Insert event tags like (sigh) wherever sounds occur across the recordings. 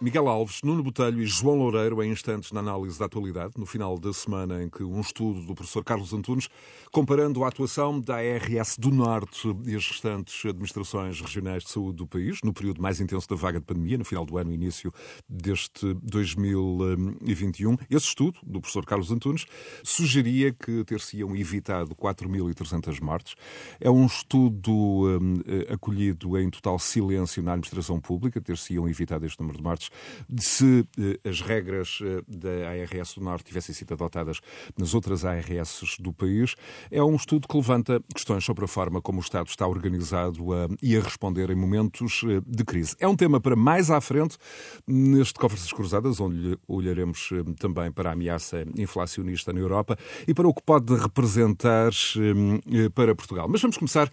Miguel Alves, Nuno Botelho e João Loureiro em instantes na análise da atualidade, no final da semana em que um estudo do professor Carlos Antunes, comparando a atuação da ARS do Norte e as restantes administrações regionais de saúde do país, no período mais intenso da vaga de pandemia, no final do ano início deste 2021. Esse estudo, do professor Carlos Antunes, sugeria que ter-se-iam evitado 4.300 mortes. É um estudo um, acolhido em total silêncio na administração pública, ter-se-iam evitado este número de mortes se eh, as regras eh, da ARS do Norte tivessem sido adotadas nas outras ARS do país. É um estudo que levanta questões sobre a forma como o Estado está organizado a, e a responder em momentos eh, de crise. É um tema para mais à frente neste Conversas Cruzadas, onde olharemos também para a ameaça inflacionista na Europa e para o que pode representar para Portugal. Mas vamos começar eh,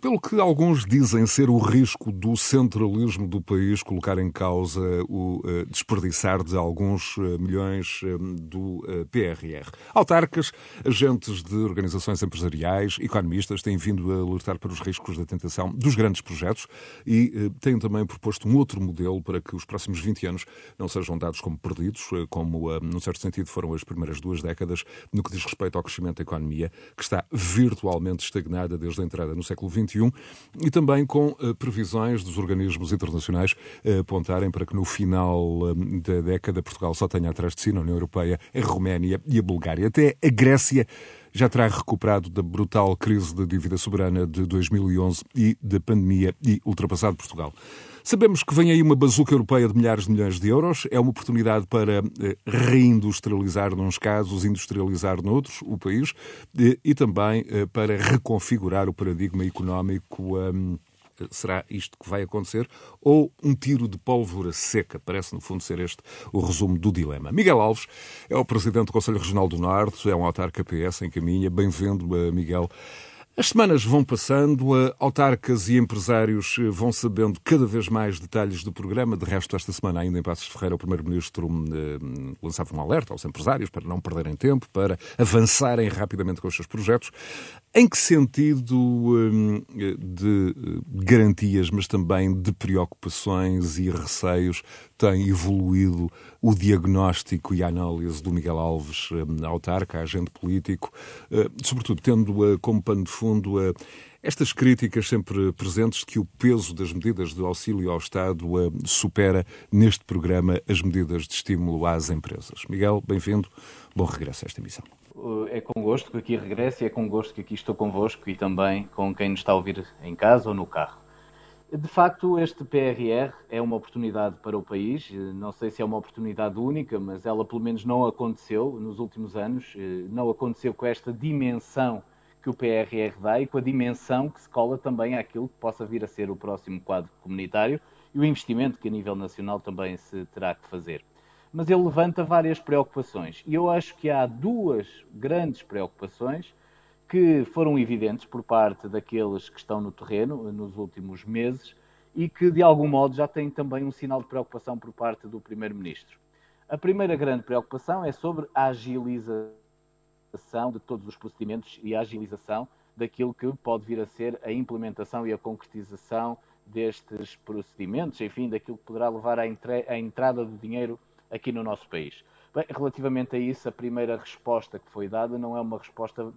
pelo que alguns dizem ser o risco do centralismo do país colocar em causa o uh, desperdiçar de alguns uh, milhões do PRR. Autarcas, agentes de organizações empresariais, economistas têm vindo a alertar para os riscos da tentação dos grandes projetos e têm também proposto um outro modelo para que os próximos 20 anos não sejam dados como perdidos, como, num certo sentido, foram as primeiras duas décadas no que diz respeito ao crescimento da economia, que está virtualmente estagnada desde a entrada no século XXI e também com uh, previsões dos organismos internacionais uh, apontarem para que no final uh, da década Portugal só tenha atrás de si na União Europeia a Roménia e a Bulgária. Até a Grécia já terá recuperado da brutal crise de dívida soberana de 2011 e da pandemia e ultrapassado Portugal. Sabemos que vem aí uma bazuca europeia de milhares de milhões de euros. É uma oportunidade para eh, reindustrializar nos casos, industrializar noutros o país eh, e também eh, para reconfigurar o paradigma económico. Um, será isto que vai acontecer? Ou um tiro de pólvora seca? Parece, no fundo, ser este o resumo do dilema. Miguel Alves é o presidente do Conselho Regional do Norte, é um autarca PS em caminha. Bem-vindo, Miguel. As semanas vão passando, autarcas e empresários eh, vão sabendo cada vez mais detalhes do programa. De resto, esta semana, ainda em Passos Ferreira, o Primeiro-Ministro eh, lançava um alerta aos empresários para não perderem tempo, para avançarem rapidamente com os seus projetos. Em que sentido eh, de garantias, mas também de preocupações e receios tem evoluído o diagnóstico e a análise do Miguel Alves, autarca, agente político, sobretudo tendo como pano de fundo, estas críticas sempre presentes de que o peso das medidas de auxílio ao Estado supera neste programa as medidas de estímulo às empresas. Miguel, bem-vindo. Bom regresso a esta emissão. É com gosto que aqui regresso e é com gosto que aqui estou convosco e também com quem nos está a ouvir em casa ou no carro. De facto, este PRR é uma oportunidade para o país. Não sei se é uma oportunidade única, mas ela pelo menos não aconteceu nos últimos anos. Não aconteceu com esta dimensão que o PRR dá e com a dimensão que se cola também àquilo que possa vir a ser o próximo quadro comunitário e o investimento que a nível nacional também se terá que fazer. Mas ele levanta várias preocupações e eu acho que há duas grandes preocupações que foram evidentes por parte daqueles que estão no terreno nos últimos meses e que de algum modo já têm também um sinal de preocupação por parte do Primeiro-Ministro. A primeira grande preocupação é sobre a agilização de todos os procedimentos e a agilização daquilo que pode vir a ser a implementação e a concretização destes procedimentos, enfim, daquilo que poderá levar à, entrada do dinheiro aqui no nosso país. Bem, relativamente a isso, a primeira resposta que foi dada não é uma resposta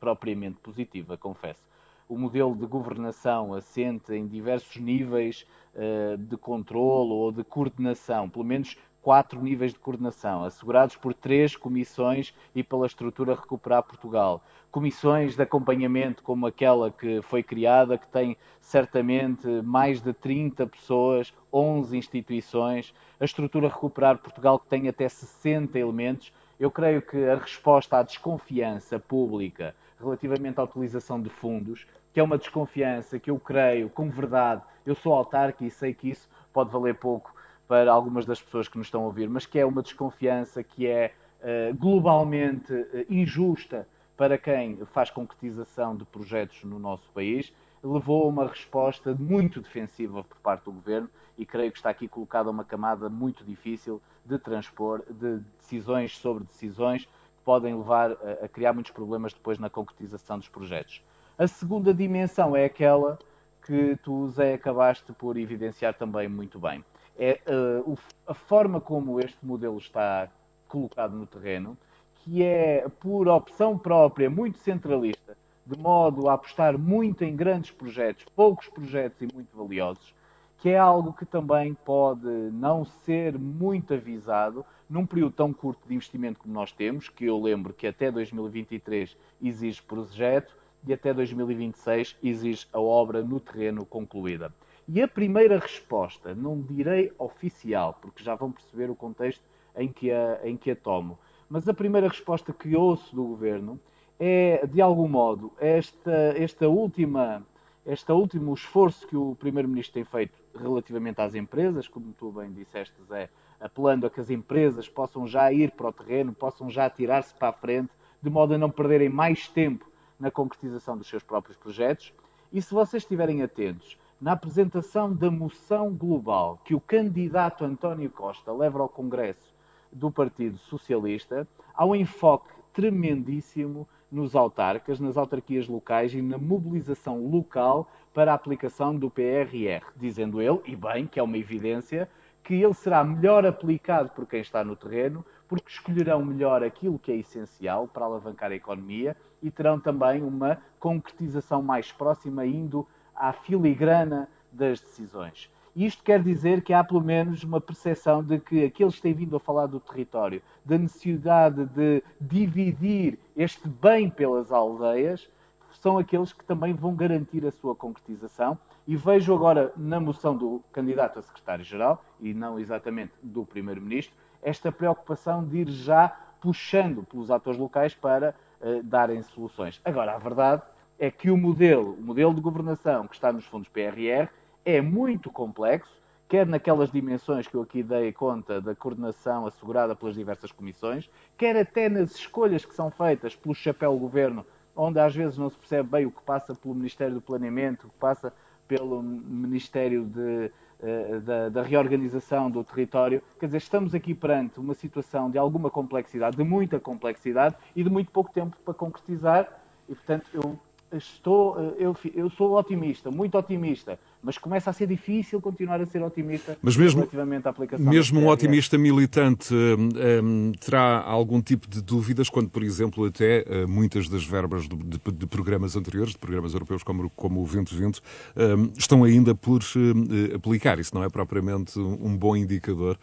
propriamente positiva, confesso. O modelo de governação assente em diversos níveis uh, de controlo ou de coordenação, pelo menos quatro níveis de coordenação, assegurados por três comissões e pela estrutura Recuperar Portugal. Comissões de acompanhamento, como aquela que foi criada, que tem certamente mais de 30 pessoas, 11 instituições. A estrutura Recuperar Portugal, que tem até 60 elementos. Eu creio que a resposta à desconfiança pública relativamente à utilização de fundos, que é uma desconfiança que eu creio, como verdade, eu sou autarca e sei que isso pode valer pouco para algumas das pessoas que nos estão a ouvir, mas que é uma desconfiança que é uh, globalmente uh, injusta para quem faz concretização de projetos no nosso país, levou a uma resposta muito defensiva por parte do governo e creio que está aqui colocada uma camada muito difícil de transpor, de decisões sobre decisões que podem levar a, a criar muitos problemas depois na concretização dos projetos. A segunda dimensão é aquela que tu, Zé, acabaste por evidenciar também muito bem. É uh, a forma como este modelo está colocado no terreno, que é por opção própria, muito centralista, de modo a apostar muito em grandes projetos, poucos projetos e muito valiosos, que é algo que também pode não ser muito avisado num período tão curto de investimento como nós temos, que eu lembro que até 2023 exige projeto e até 2026 exige a obra no terreno concluída. E a primeira resposta, não direi oficial, porque já vão perceber o contexto em que a, em que a tomo, mas a primeira resposta que ouço do governo é, de algum modo, esta, esta última este último esforço que o Primeiro-Ministro tem feito relativamente às empresas, como tu bem disseste, Zé, apelando a que as empresas possam já ir para o terreno, possam já tirar-se para a frente, de modo a não perderem mais tempo na concretização dos seus próprios projetos. E se vocês estiverem atentos, na apresentação da moção global que o candidato António Costa leva ao Congresso do Partido Socialista, há um enfoque tremendíssimo nos autarcas, nas autarquias locais e na mobilização local para a aplicação do PRR, dizendo ele, e bem, que é uma evidência, que ele será melhor aplicado por quem está no terreno, porque escolherão melhor aquilo que é essencial para alavancar a economia e terão também uma concretização mais próxima, indo à filigrana das decisões. Isto quer dizer que há pelo menos uma percepção de que aqueles que têm vindo a falar do território, da necessidade de dividir este bem pelas aldeias, são aqueles que também vão garantir a sua concretização. E vejo agora na moção do candidato a secretário-geral, e não exatamente do primeiro-ministro, esta preocupação de ir já puxando pelos atores locais para uh, darem soluções. Agora, a verdade é que o modelo, o modelo de governação que está nos fundos PRR, é muito complexo, quer naquelas dimensões que eu aqui dei conta da coordenação assegurada pelas diversas comissões, quer até nas escolhas que são feitas pelo chapéu governo, onde às vezes não se percebe bem o que passa pelo Ministério do Planeamento, o que passa pelo Ministério de, uh, da, da, reorganização do território. Quer dizer, estamos aqui perante uma situação de alguma complexidade, de muita complexidade e de muito pouco tempo para concretizar. E, portanto, eu estou, eh, eu, eu sou otimista, muito otimista, mas começa a ser difícil continuar a ser otimista mas mesmo, relativamente à aplicação. Mesmo um otimista militante um, um, terá algum tipo de dúvidas quando, por exemplo, até uh, muitas das verbas de, de, de, programas anteriores, de programas europeus como, como o 2020, um, estão ainda por uh, aplicar. Isso não é propriamente um bom indicador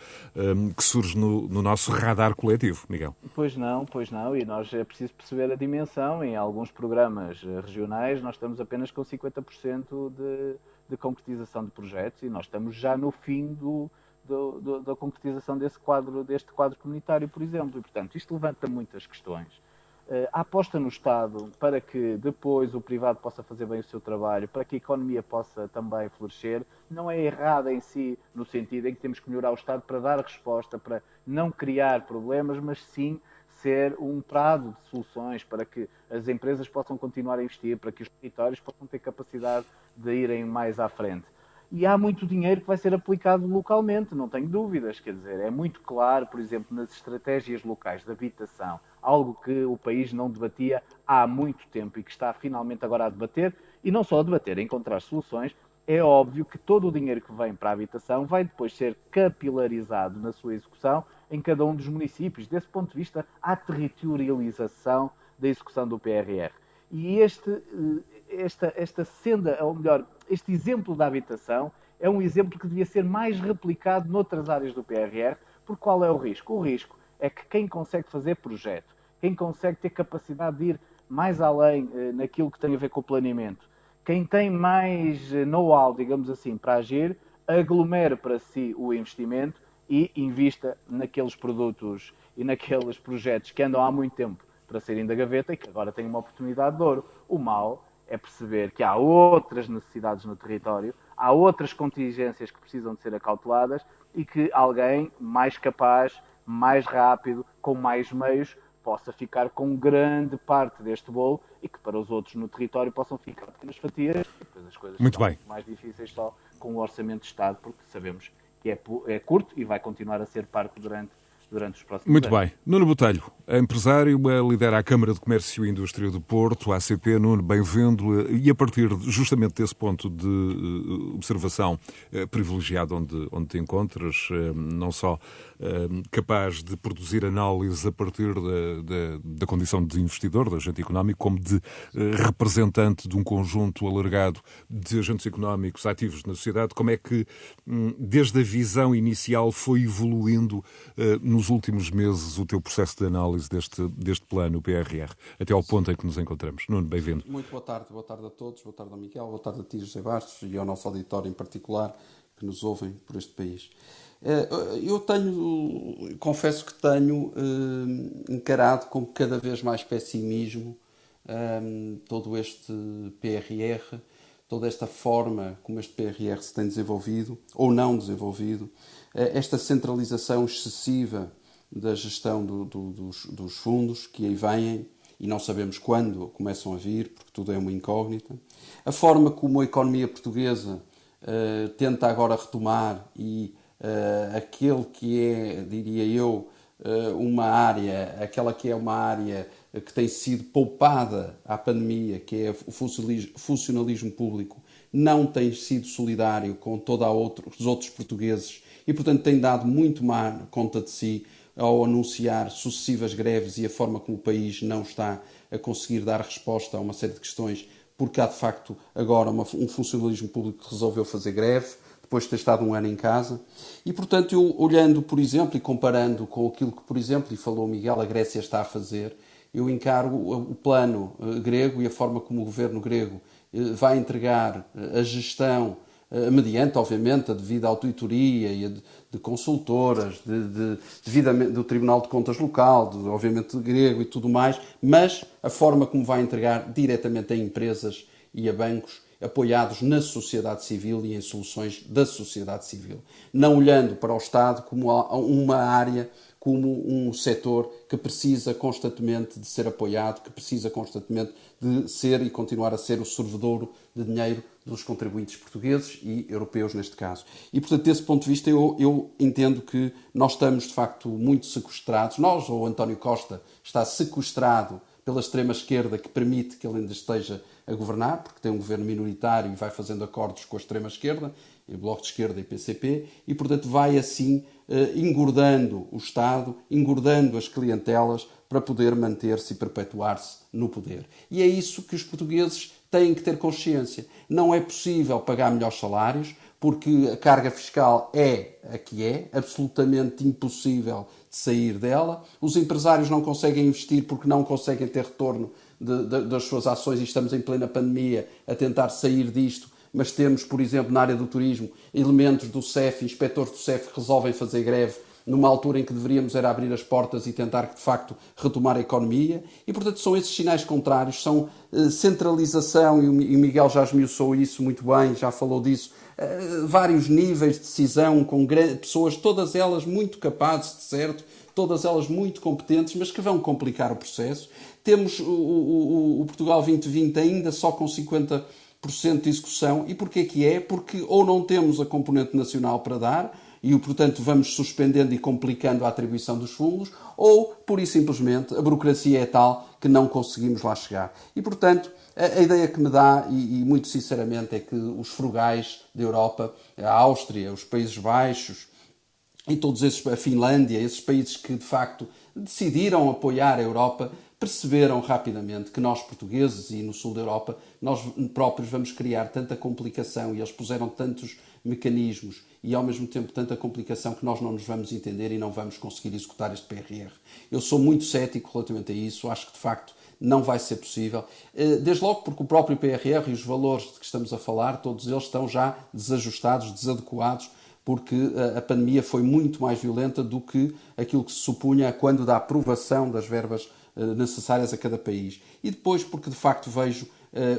que surge no, no nosso radar coletivo, Miguel. Pois não, pois não, e nós é preciso perceber a dimensão. Em alguns programas regionais nós estamos apenas com 50% de de concretização de projetos e nós estamos já no fim do, do, do, da concretização desse quadro, deste quadro comunitário, por exemplo. E, portanto, isto levanta muitas questões. Uh, a aposta no Estado para que depois o privado possa fazer bem o seu trabalho, para que a economia possa também florescer, não é errada em si, no sentido em que temos que melhorar o Estado para dar resposta, para não criar problemas, mas sim ser um prado de soluções para que as empresas possam continuar a investir, para que os territórios possam ter capacidade de irem mais à frente. E há muito dinheiro que vai ser aplicado localmente, não tenho dúvidas. Quer dizer, é muito claro, por exemplo, nas estratégias locais de habitação, algo que o país não debatia há muito tempo e que está finalmente agora a debater, e não só a debater, a encontrar soluções, é óbvio que todo o dinheiro que vem para a habitação vai depois ser capilarizado na sua execução em cada um dos municípios. Desse ponto de vista, há territorialização da execução do PRR. E este, eh, esta, esta senda, ou melhor, este exemplo da habitação é um exemplo que devia ser mais replicado noutras áreas do PRR, porque qual é o risco? O risco é que quem consegue fazer projeto, quem consegue ter capacidade de ir mais além eh, naquilo que tem a ver com o planeamento, quem tem mais eh, know-how, digamos assim, para agir, aglomere para si o investimento e invista naqueles produtos e naqueles projetos que andam há muito tempo para saírem da gaveta e que agora têm uma oportunidade de ouro. O mal é perceber que há outras necessidades no território, há outras contingências que precisam de ser acauteladas e que alguém mais capaz, mais rápido, com mais meios, possa ficar com grande parte deste bolo e que para os outros no território possam ficar pequenas fatias. Depois as coisas Muito bem. mais difíceis só com o orçamento de Estado, porque sabemos que é, é curto e vai continuar a ser parte durante durante os próximos Muito anos. bem. Nuno Botelho, empresário, lidera a Câmara de Comércio e Indústria do Porto, a ACP. Nuno, bem-vindo. E a partir justamente desse ponto de uh, observação uh, privilegiado onde, onde te encontras, uh, não só capaz de produzir análise a partir da, da, da, condição de investidor, de agente económico, como de representante de um conjunto alargado de agentes económicos ativos na sociedade, como é que, um, desde a visão inicial, foi evoluindo nos últimos meses o teu processo de análise deste, deste plano, o PRR, até ao ponto em que nos encontramos. Nuno, bem-vindo. Muito boa tarde, boa tarde a todos, boa tarde ao Miguel, boa tarde a ti, José Bastos, e ao nosso auditório em particular, que nos ouvem por este país. Eh, eu tenho, confesso que tenho eh, encarado com cada vez mais pessimismo eh, todo este PRR, toda esta forma como este PRR se tem desenvolvido ou não desenvolvido, esta centralização excessiva da gestão do, do, dos, dos, fundos que aí vêm e não sabemos quando começam a vir, porque tudo é uma incógnita. A forma como a economia portuguesa uh, tenta agora retomar e uh, aquele que é, diria eu, uh, uma área, aquela que é uma área que tem sido poupada à pandemia, que é o funcionalismo público, não tem sido solidário com todos os outros portugueses e, portanto, tem dado muito má conta de si ao anunciar sucessivas greves e a forma como o país não está a conseguir dar resposta a uma série de questões, porque há de facto agora uma, um funcionalismo público que resolveu fazer greve, depois de ter estado um ano em casa. E, portanto, eu, olhando, por exemplo, e comparando com aquilo que, por exemplo, e falou Miguel, a Grécia está a fazer, eu encaro o, plano uh, grego e a forma como o governo grego uh, vai entregar uh, a gestão eh, mediante, obviamente, a devida auditoria e de, de consultoras, de, de, devidamente, do Tribunal de Contas Local, de, obviamente, grego e tudo mais, mas a forma como vai entregar diretamente a empresas e a bancos apoiados na sociedade civil e em soluções da sociedade civil, não olhando para o Estado como uma área como um setor que precisa constantemente de ser apoiado, que precisa constantemente de ser e continuar a ser o servidor de dinheiro dos contribuintes portugueses e europeus neste caso. E, portanto, desse ponto de vista, eu, eu entendo que nós estamos, de facto, muito sequestrados. Nós, ou António Costa, está sequestrado pela extrema-esquerda que permite que ele ainda esteja a governar, porque tem um governo minoritário e vai fazendo acordos com a extrema-esquerda, Bloco de Esquerda e PCP, e, portanto, vai assim eh, engordando o Estado, engordando as clientelas para poder manter-se e perpetuar-se no poder. E é isso que os portugueses têm que ter consciência. Não é possível pagar melhores salários, porque a carga fiscal é a que é, absolutamente impossível de sair dela. Os empresários não conseguem investir porque não conseguem ter retorno de, de, das suas ações e estamos em plena pandemia a tentar sair disto mas temos, por exemplo, na área do turismo, elementos do CEF, inspectores do CEF que resolvem fazer greve numa altura em que deveríamos era abrir as portas e tentar, de facto, retomar a economia. E, portanto, são esses sinais contrários, são uh, centralização, e o Miguel já esmiuçou isso muito bem, já falou disso, vários níveis de decisão, com pessoas, todas elas muito capazes, de certo, todas elas muito competentes, mas que vão complicar o processo. Temos o, o, o Portugal 2020 ainda só com 50 de execução. E porquê que é? Porque ou não temos a componente nacional para dar, e, portanto, vamos suspendendo e complicando a atribuição dos fundos, ou, pura e simplesmente, a burocracia é tal que não conseguimos lá chegar. E, portanto, a, ideia que me dá, e, e, muito sinceramente, é que os frugais da Europa, a Áustria, os Países Baixos, e todos esses, a Finlândia, esses países que, de facto, decidiram apoiar a Europa, perceberam rapidamente que nós portugueses e no sul da Europa, nós próprios vamos criar tanta complicação e eles puseram tantos mecanismos e ao mesmo tempo tanta complicação que nós não nos vamos entender e não vamos conseguir executar este PRR. Eu sou muito cético relativamente a isso, acho que de facto não vai ser possível. Eh, desde logo porque o próprio PRR e os valores de que estamos a falar, todos eles estão já desajustados, desadequados, porque a pandemia foi muito mais violenta do que aquilo que se supunha quando da aprovação das verbas eh, necessárias a cada país. E depois, porque de facto vejo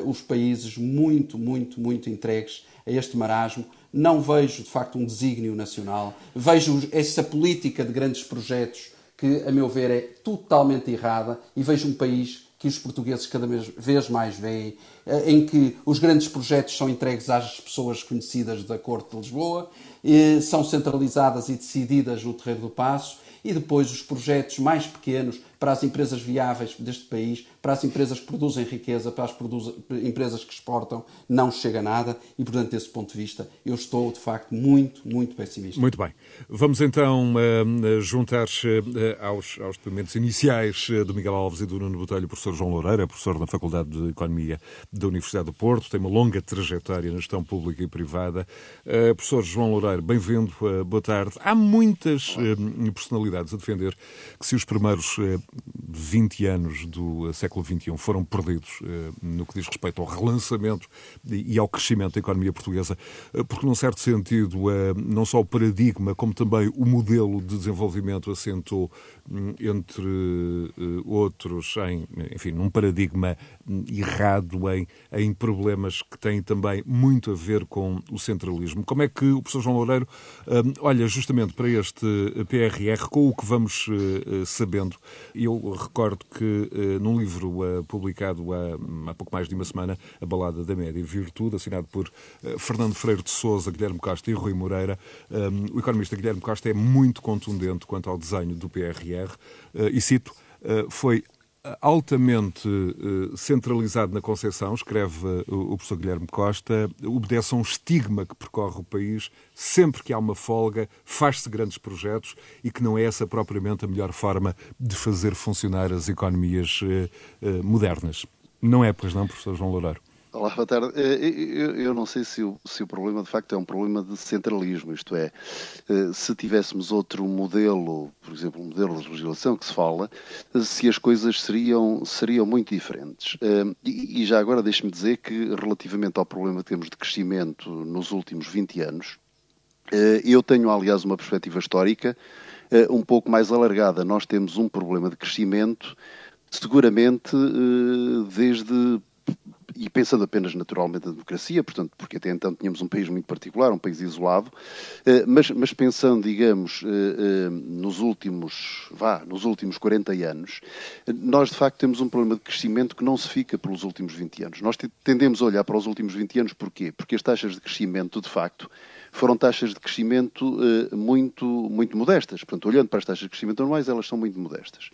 os países muito, muito, muito entregues a este marasmo. Não vejo de facto um desígnio nacional. Vejo essa política de grandes projetos que, a meu ver, é totalmente errada e vejo um país que os portugueses cada vez mais veem. em que os grandes projetos são entregues às pessoas conhecidas da Corte de Lisboa, são centralizadas e decididas no Terreiro do Passo, e depois os projetos mais pequenos para as empresas viáveis deste país, para as empresas que produzem riqueza, para as empresas que exportam, não chega nada e, portanto, desse ponto de vista, eu estou, de facto, muito, muito pessimista. Muito bem. Vamos então uh, juntar-se uh, aos, aos depoimentos iniciais do Miguel Alves e do Nuno Botelho, o professor João Loureira, professor na Faculdade de Economia da Universidade do Porto, tem uma longa trajetória na gestão pública e privada. professor João Loureiro, bem-vindo, boa tarde. Há muitas personalidades a defender que se os primeiros 20 anos do século XXI foram perdidos eh, no que diz respeito ao relançamento e ao crescimento da economia portuguesa, eh, porque, num certo sentido, eh, não só o paradigma, como também o modelo de desenvolvimento assentou, hum, entre outros, em, enfim, num paradigma errado, em, em problemas que têm também muito a ver com o centralismo. Como é que o professor João Loureiro hum, olha justamente para este PRR com o que vamos sabendo? Eu recordo que uh, num livro uh, publicado há, há, pouco mais de uma semana, A Balada da Média Virtude, assinado por uh, Fernando Freire de Souza, Guilherme Costa e Rui Moreira, um, o economista Guilherme Costa é muito contundente quanto ao desenho do PRR e cito, foi altamente uh, centralizado na Conceição, escreve uh, o professor Guilherme Costa, obedece a um estigma que percorre o país. Sempre que há uma folga, faz-se grandes projetos e que não é essa propriamente a melhor forma de fazer funcionar as economias uh, modernas. Não é, pois não, professor João Loureiro? Olá, boa tarde. Eh, eu, não sei se o, se o, problema de facto é um problema de centralismo, isto é, eh, se tivéssemos outro modelo, por exemplo, um modelo de legislação que se fala, se as coisas seriam, seriam muito diferentes. Eh, e, já agora deixe-me dizer que, relativamente ao problema que temos de crescimento nos últimos 20 anos, eu tenho, aliás, uma perspectiva histórica um pouco mais alargada. Nós temos um problema de crescimento seguramente desde e pensando apenas naturalmente na democracia, portanto, porque até então tínhamos um país muito particular, um país isolado, eh, mas, mas pensando, digamos, eh, eh, nos últimos, vá, nos últimos 40 anos, nós de facto temos um problema de crescimento que não se fica pelos últimos 20 anos. Nós tendemos a olhar para os últimos 20 anos porquê? Porque as taxas de crescimento, de facto, foram taxas de crescimento uh, muito, muito modestas. Portanto, olhando para as taxas de crescimento anuais, elas são muito modestas.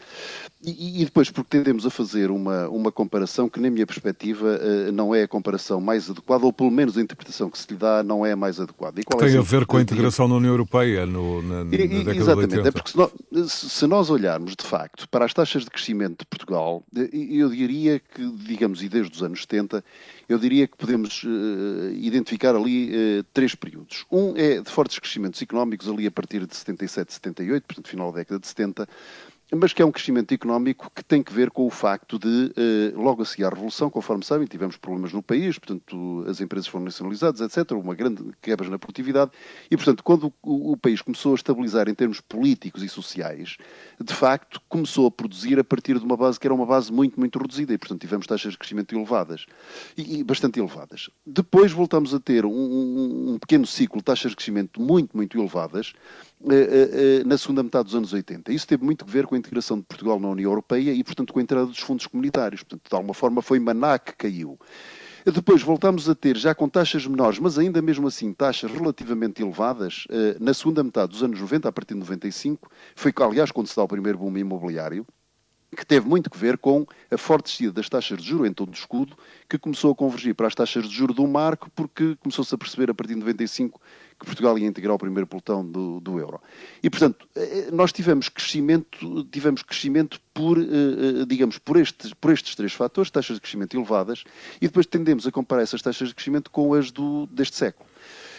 E, e depois, porque tendemos a fazer uma, uma comparação que, na minha perspectiva, uh, não é a comparação mais adequada, ou pelo menos a interpretação que se lhe dá não é a mais adequada. E tem é a ver com a integração na União Europeia no, na, na e, década Exatamente, é porque se nós, se nós, olharmos, de facto, para as taxas de crescimento de Portugal, eh, eu diria que, digamos, e desde os anos 70, eu diria que podemos uh, identificar ali uh, três períodos. Um é de fortes crescimentos económicos ali a partir de 77, 78, portanto, final da década de 70, mas que é um crescimento económico que tem que ver com o facto de, eh, logo a seguir à Revolução, conforme sabem, tivemos problemas no país, portanto, as empresas foram nacionalizadas, etc., uma grande quebra na produtividade, e, portanto, quando o, país começou a estabilizar em termos políticos e sociais, de facto, começou a produzir a partir de uma base que era uma base muito, muito reduzida, e, portanto, tivemos taxas de crescimento elevadas, e, bastante elevadas. Depois voltamos a ter um, um pequeno ciclo de taxas de crescimento muito, muito elevadas, na segunda metade dos anos 80. Isso teve muito a ver com a integração de Portugal na União Europeia e, portanto, com a entrada dos fundos comunitários. Portanto, de alguma forma foi Maná que caiu. Depois voltamos a ter, já com taxas menores, mas ainda mesmo assim taxas relativamente elevadas, na segunda metade dos anos 90, a partir de 95, foi, aliás, quando se dá o primeiro boom imobiliário, que teve muito que ver com a forte descida das taxas de juro em todo o escudo, que começou a convergir para as taxas de juro do marco, porque começou-se a perceber a partir de 95 que Portugal ia integrar o primeiro pelotão do, do euro. E, portanto, eh, nós tivemos crescimento, tivemos crescimento por, eh, eh, digamos, por estes, por estes três fatores, taxas de crescimento elevadas, e depois tendemos a comparar essas taxas de crescimento com as do, deste século.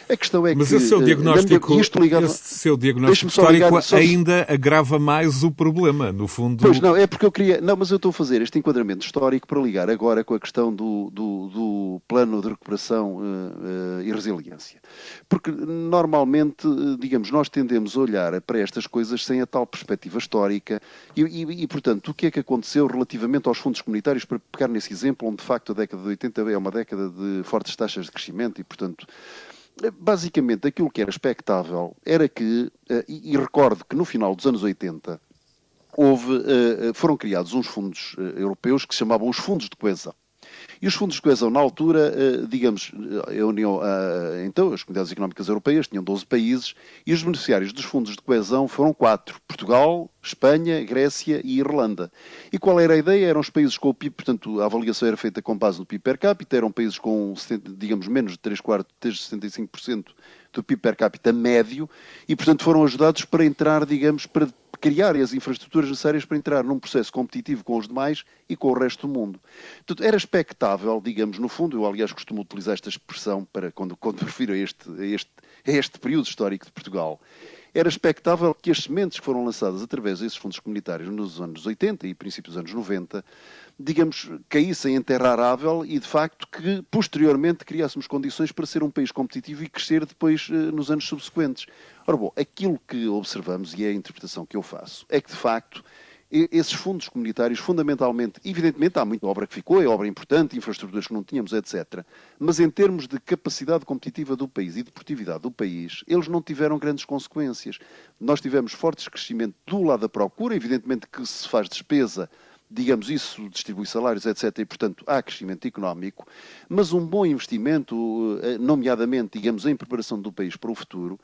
A questão é Mas que... Mas esse seu diagnóstico, isto ligado, esse seu diagnóstico histórico ainda agrava mais o problema, no fundo... Pois não, é porque eu queria... Não, mas eu estou a fazer este enquadramento histórico para ligar agora com a questão do, do, do plano de recuperação uh, uh, e resiliência. Porque normalmente, digamos, nós tendemos a olhar para estas coisas sem a tal perspectiva histórica e, e, e, portanto, o que é que aconteceu relativamente aos fundos comunitários, para pegar nesse exemplo, onde de facto a década de 80 é uma década de fortes taxas de crescimento e, portanto, basicamente aquilo que era expectável era que, eh, e, recordo que no final dos anos 80 houve, eh, foram criados uns fundos eh, europeus que se chamavam os fundos de coesão. E os fundos de coesão, na altura, eh, digamos, a União, então, as comunidades económicas europeias tinham 12 países e os beneficiários dos fundos de coesão foram quatro: Portugal, Espanha, Grécia e Irlanda. E qual era a ideia? Eram os países com o PIB, portanto, a avaliação era feita com base no PIB per capita, eram países com, digamos, menos de 3 quartos, 65% do PIB per capita médio e, portanto, foram ajudados para entrar, digamos, para criar as infraestruturas necessárias para entrar num processo competitivo com os demais e com o resto do mundo. Portanto, era expectável, digamos, no fundo, eu aliás costumo utilizar esta expressão para quando, (laughs) quando refiro a este, a, este, a este período histórico de Portugal, era expectável que as sementes que foram lançadas através desses fundos comunitários nos anos 80 e princípios dos anos 90, digamos, caíssem em terra arável e, de facto, que posteriormente criássemos condições para ser um país competitivo e crescer depois eh, nos anos subsequentes. Ora bom, aquilo que observamos, e é a interpretação que eu faço, é que, de facto, esses fundos comunitários, fundamentalmente, evidentemente há muita obra que ficou, é obra importante, infraestruturas que não tínhamos, etc. Mas em termos de capacidade competitiva do país e de produtividade do país, eles não tiveram grandes consequências. Nós tivemos fortes crescimento do lado da procura, evidentemente que se faz despesa digamos, isso distribui salários, etc., e, portanto, há crescimento económico, mas um bom investimento, eh, nomeadamente, digamos, em preparação do país para o futuro,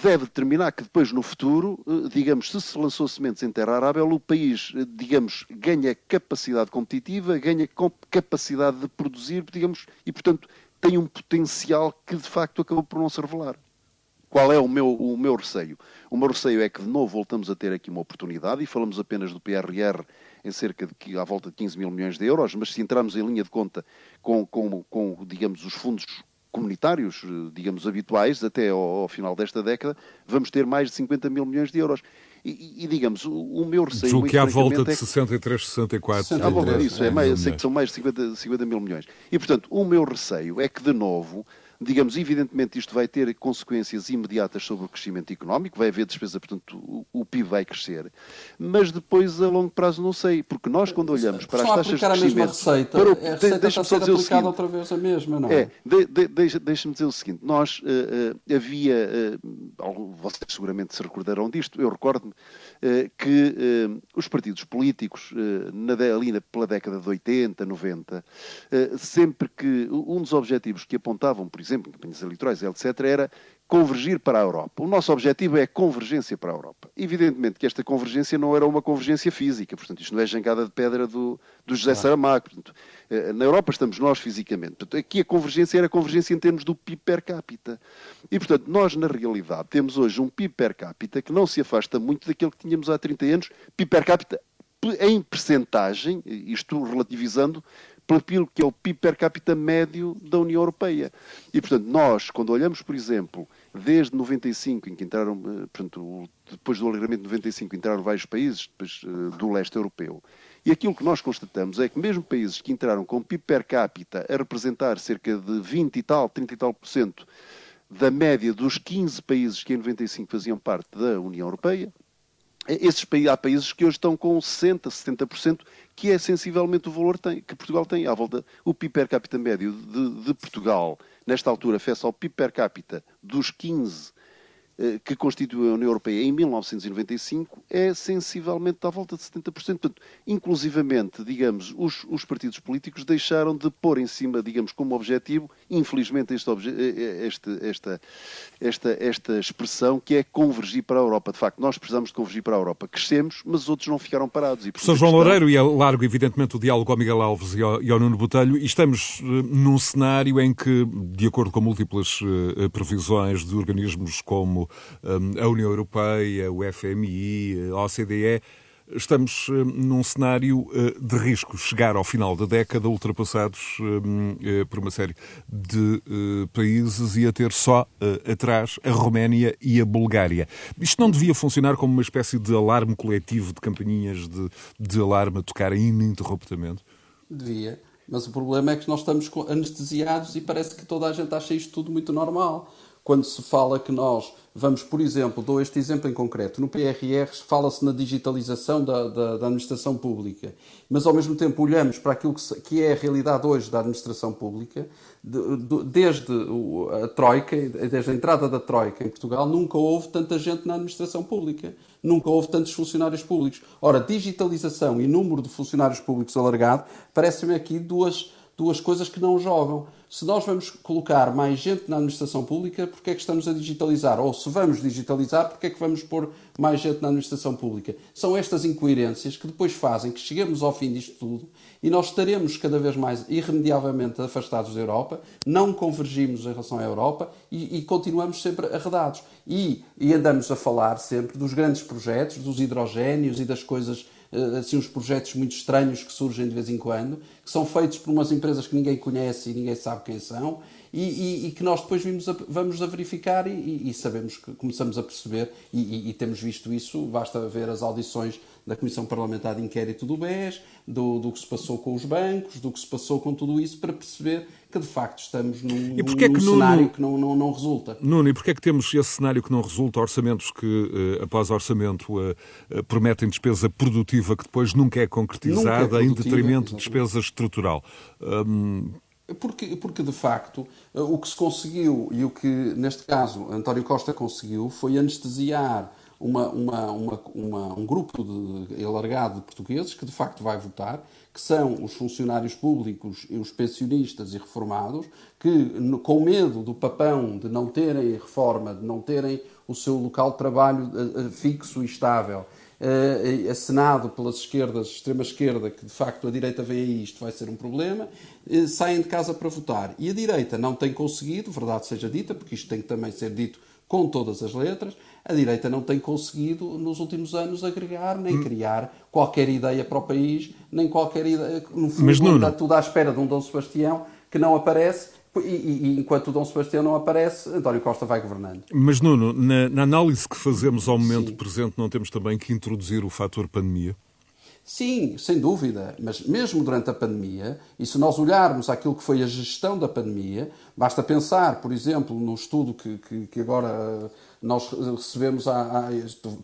deve determinar que depois no futuro, eh, digamos, se se lançou sementes em terra arável, o país, eh, digamos, ganha capacidade competitiva, ganha capacidade de produzir, digamos, e portanto tem um potencial que de facto acabou por não se revelar. Qual é o meu, o meu receio? O meu receio é que de novo voltamos a ter aqui uma oportunidade e falamos apenas do PRR em cerca de à volta de 15 mil milhões de euros, mas se entrarmos em linha de conta com, com, com digamos, os fundos comunitários, eh, digamos, habituais, até ao, ao, final desta década, vamos ter mais de 50 mil milhões de euros. E, e digamos, o, o, meu receio... Julgo que à volta de 63, 64... À volta disso, é, mais, sei que são mais de 50, 50 mil milhões. E, portanto, o meu receio é que, de novo, digamos, evidentemente isto vai ter consequências imediatas sobre o crescimento económico, vai haver despesa, portanto o, o PIB vai crescer, mas depois a longo prazo não sei, porque nós quando olhamos para as taxas de crescimento... A mesma receita, para o, a receita de, está a ser aplicada outra vez a mesma, não é? é de, de, deixa, Deixa-me dizer o seguinte, nós uh, uh, havia, uh, vocês seguramente se recordarão disto, eu recordo-me, que os partidos políticos, na, ali pela década de 80, 90, sempre que um dos objetivos que apontavam, por exemplo, exemplo, em campanhas eleitorais, etc., era convergir para a Europa. O nosso objetivo é a convergência para a Europa. Evidentemente que esta convergência não era uma convergência física, portanto, isto não é jangada de pedra do, do José claro. Saramago. Portanto, eh, na Europa estamos nós fisicamente. Portanto, aqui a convergência era a convergência em termos do PIB per capita. E, portanto, nós, na realidade, temos hoje um PIB per capita que não se afasta muito daquele que tínhamos há 30 anos, PIB per capita em percentagem, isto relativizando, pelo que é o PIB per capita médio da União Europeia. E, portanto, nós, quando olhamos, por exemplo, desde 95, em que entraram, eh, portanto, depois do alargamento de 95, entraram vários países depois, eh, do leste europeu, e aquilo que nós constatamos é que mesmo países que entraram com PIB per capita a representar cerca de 20 e tal, 30 e tal por cento da média dos 15 países que em 95 faziam parte da União Europeia, esses países, há países que hoje estão com 60%, 70%, que é sensivelmente o valor tem, que Portugal tem. À volta, o PIB per capita médio de, de Portugal, nesta altura, face ao PIB per capita dos 15 eh, que constituiu a União Europeia em 1995 é sensivelmente à volta de 70%. Portanto, inclusivamente, digamos, os, os, partidos políticos deixaram de pôr em cima, digamos, como objetivo, infelizmente, este, eh, eh, este, esta, esta, esta expressão que é convergir para a Europa. De facto, nós precisamos de convergir para a Europa. Crescemos, mas os outros não ficaram parados. E, Sr. João Loureiro, e largo, evidentemente, o diálogo ao Miguel Alves e ao, e ao Nuno Botelho, e estamos num cenário em que, de acordo com múltiplas previsões de organismos como Hum, a União Europeia, o FMI, a OCDE, estamos hum, num cenário eh, de risco chegar ao final da década ultrapassados hum, eh, por uma série de eh, países e a ter só atrás a Roménia e a Bulgária. Isto não devia funcionar como uma espécie de alarme coletivo de campainhas de, de alarme a tocar ininterruptamente? Devia. Mas o problema é que nós estamos anestesiados e parece que toda a gente acha isto tudo muito normal. Quando se fala que nós Vamos, por exemplo, dou este exemplo em concreto. No PRR fala-se na digitalização da, da, da, administração pública, mas ao mesmo tempo olhamos para aquilo que, que é a realidade hoje da administração pública, de, de, desde a Troika, desde a entrada da Troika em Portugal, nunca houve tanta gente na administração pública, nunca houve tantos funcionários públicos. Ora, digitalização e número de funcionários públicos alargado parecem-me aqui duas duas coisas que não jogam. Se nós vamos colocar mais gente na administração pública, porque é que estamos a digitalizar? Ou se vamos digitalizar, porque é que vamos pôr mais gente na administração pública? São estas incoerências que depois fazem que cheguemos ao fim disto tudo e nós estaremos cada vez mais irremediavelmente afastados da Europa, não convergimos em relação à Europa e, e continuamos sempre arredados. E, e andamos a falar sempre dos grandes projetos, dos hidrogénios e das coisas assim, uns projetos muito estranhos que surgem de vez em quando, que são feitos por umas empresas que ninguém conhece e ninguém sabe quem são, e, e, e que nós depois vimos a, vamos a verificar e, e, sabemos que começamos a perceber, e, temos visto isso, basta ver as audições da Comissão Parlamentar de Inquérito do BES, do, do que se passou com os bancos, do que se passou com tudo isso, para perceber que de facto estamos num, num é que cenário que não, não, não, resulta. Nuno, e porquê é que temos esse cenário que não resulta? Orçamentos que, eh, após orçamento, eh, eh, prometem despesa produtiva que depois nunca é concretizada nunca é em detrimento de despesa estrutural. Hum... Porque, porque, de facto, o que se conseguiu e o que, neste caso, António Costa conseguiu foi anestesiar uma, uma, uma, um grupo de, alargado de portugueses que de facto vai votar, que são os funcionários públicos e os pensionistas e reformados, que com medo do papão de não terem reforma, de não terem o seu local de trabalho eh, eh, fixo e estável, uh, acenado pelas esquerdas, extrema esquerda, que de facto a direita vem aí, isto vai ser um problema, uh, saem de casa para votar. E a direita não tem conseguido, verdade seja dita, porque isto tem que também ser dito com todas as letras, a direita não tem conseguido, nos últimos anos, agregar nem hum. criar qualquer ideia para o país, nem qualquer ideia. No fundo, Mas, está tudo à espera de um Dom Sebastião que não aparece. E, e, e, enquanto o Dom Sebastião não aparece, António Costa vai governando. Mas, Nuno, na, na análise que fazemos ao momento Sim. presente, não temos também que introduzir o fator pandemia? Sim, sem dúvida, mas mesmo durante a pandemia, e se nós olharmos aquilo que foi a gestão da pandemia, basta pensar, por exemplo, no estudo que, que, que agora nós recebemos, a, a,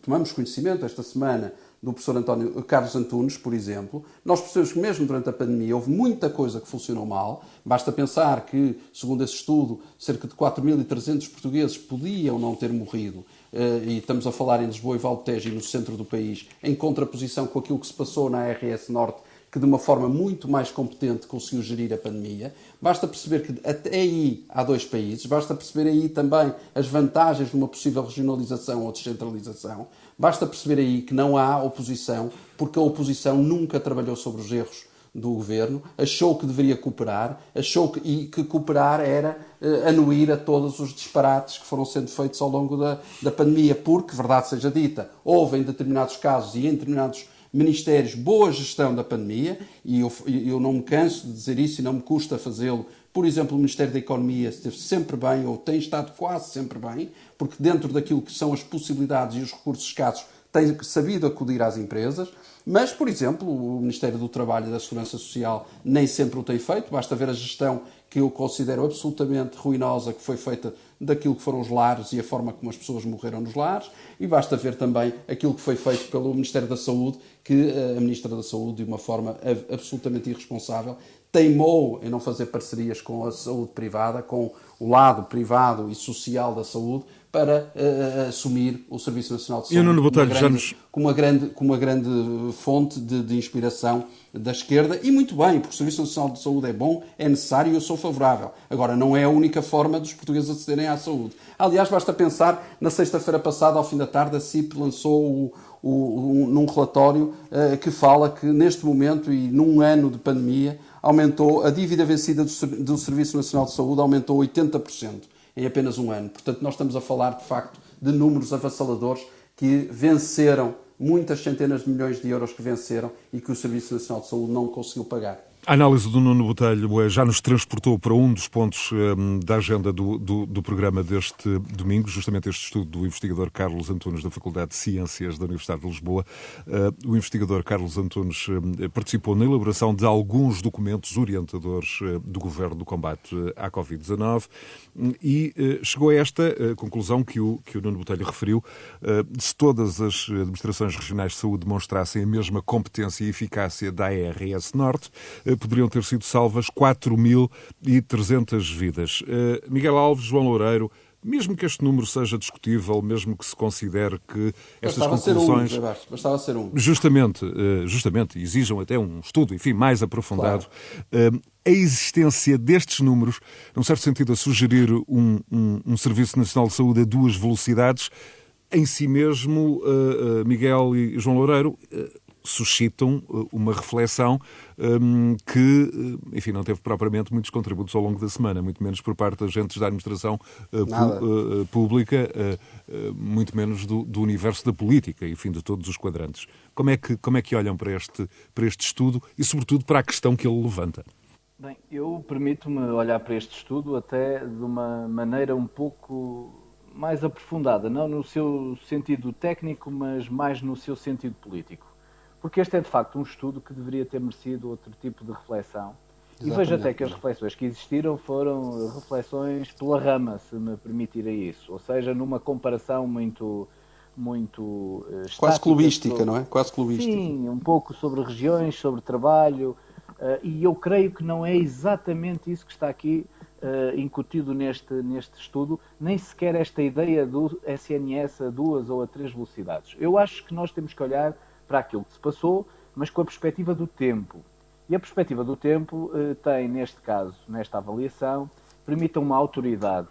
tomamos conhecimento esta semana do professor António Carlos Antunes, por exemplo, nós percebemos que mesmo durante a pandemia houve muita coisa que funcionou mal. Basta pensar que, segundo esse estudo, cerca de 4.300 portugueses podiam não ter morrido eh, e estamos a falar em Lisboa e Valdetejo e no centro do país, em contraposição com aquilo que se passou na RS Norte, que de uma forma muito mais competente conseguiu gerir a pandemia. Basta perceber que até aí há dois países, basta perceber aí também as vantagens de uma possível regionalização ou descentralização, basta perceber aí que não há oposição, porque a oposição nunca trabalhou sobre os erros do governo, achou que deveria cooperar, achou que, e que cooperar era uh, anuir a todos os disparates que foram sendo feitos ao longo da, da pandemia, porque, verdade seja dita, houve em determinados casos e em determinados ministérios boa gestão da pandemia, e eu, eu não me canso de dizer isso e não me custa fazê-lo. Por exemplo, o Ministério da Economia esteve sempre bem, ou tem estado quase sempre bem, porque dentro daquilo que são as possibilidades e os recursos escassos tem sabido acudir às empresas. Mas, por exemplo, o Ministério do Trabalho e da Segurança Social nem sempre o tem feito. Basta ver a gestão que eu considero absolutamente ruinosa que foi feita daquilo que foram os lares e a forma como as pessoas morreram nos lares. E basta ver também aquilo que foi feito pelo Ministério da Saúde, que eh, a Ministra da Saúde, de uma forma absolutamente irresponsável, teimou em não fazer parcerias com a saúde privada, com o lado privado e social da saúde, para uh, assumir o Serviço Nacional de Saúde como, uma grande, nos... como, uma grande, como uma grande fonte de, de, inspiração da esquerda, e muito bem, porque o Serviço Nacional de Saúde é bom, é necessário e eu sou favorável. Agora, não é a única forma dos portugueses acederem à saúde. Aliás, basta pensar, na sexta-feira passada, ao fim da tarde, a CIP lançou o, o, num relatório uh, que fala que neste momento e num ano de pandemia aumentou a dívida vencida do, do Serviço Nacional de Saúde aumentou 80% em apenas um ano. Portanto, nós estamos a falar, de facto, de números avassaladores que venceram muitas centenas de milhões de euros que venceram e que o Serviço Nacional de Saúde não conseguiu pagar. A análise do Nuno Botelho eh, já nos transportou para um dos pontos um, eh, da agenda do, do, do, programa deste domingo, justamente este estudo do investigador Carlos Antunes, da Faculdade de Ciências da Universidade de Lisboa. Uh, o investigador Carlos Antunes uh, participou na elaboração de alguns documentos orientadores uh, do governo do combate à Covid-19 e chegou a esta conclusão que o, que o Nuno Botelho referiu. se todas as administrações regionais de saúde demonstrassem a mesma competência e eficácia da ARS Norte, poderiam ter sido salvas 4.300 vidas. Eh, Miguel Alves, João Loureiro, mesmo que este número seja discutível, mesmo que se considere que estas bastava conclusões... Ser um, bastava ser um. Justamente, eh, justamente, exijam até um estudo, enfim, mais aprofundado. Claro. Eh, a existência destes números, num certo sentido, a sugerir um, um, um Serviço Nacional de Saúde a duas velocidades, em si mesmo, Miguel e João Loureiro, suscitam uma reflexão um, que, enfim, não teve propriamente muitos contributos ao longo da semana, muito menos por parte de agentes da administração pública, muito menos do, do, universo da política, enfim, de todos os quadrantes. Como é que, como é que olham para este, para este estudo e, sobretudo, para a questão que ele levanta? Bem, eu permito-me olhar para este estudo até de uma maneira um pouco mais aprofundada, não no seu sentido técnico, mas mais no seu sentido político. Porque este é de facto um estudo que deveria ter merecido outro tipo de reflexão. Exatamente. E vejo até que as reflexões que existiram foram reflexões pela rama, se me permitirem isso. Ou seja, numa comparação muito muito uh, quase clubística, sobre... não é? Quase clubística. Sim, um pouco sobre regiões, sobre trabalho, uh, e eu creio que não é exatamente isso que está aqui uh, incutido neste, neste estudo, nem sequer esta ideia do SNS a duas ou a três velocidades. Eu acho que nós temos que olhar para aquilo que se passou, mas com a perspectiva do tempo. E a perspectiva do tempo uh, tem, neste caso, nesta avaliação, permite a uma autoridade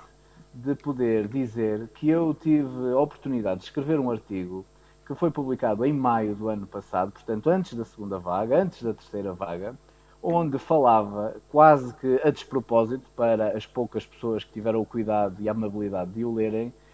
de poder dizer que eu tive a oportunidade de escrever um artigo que foi publicado em maio do ano passado, portanto, antes da segunda vaga, antes da terceira vaga, onde falava quase que a despropósito para as poucas pessoas que tiveram o cuidado e a amabilidade de o lerem, eh,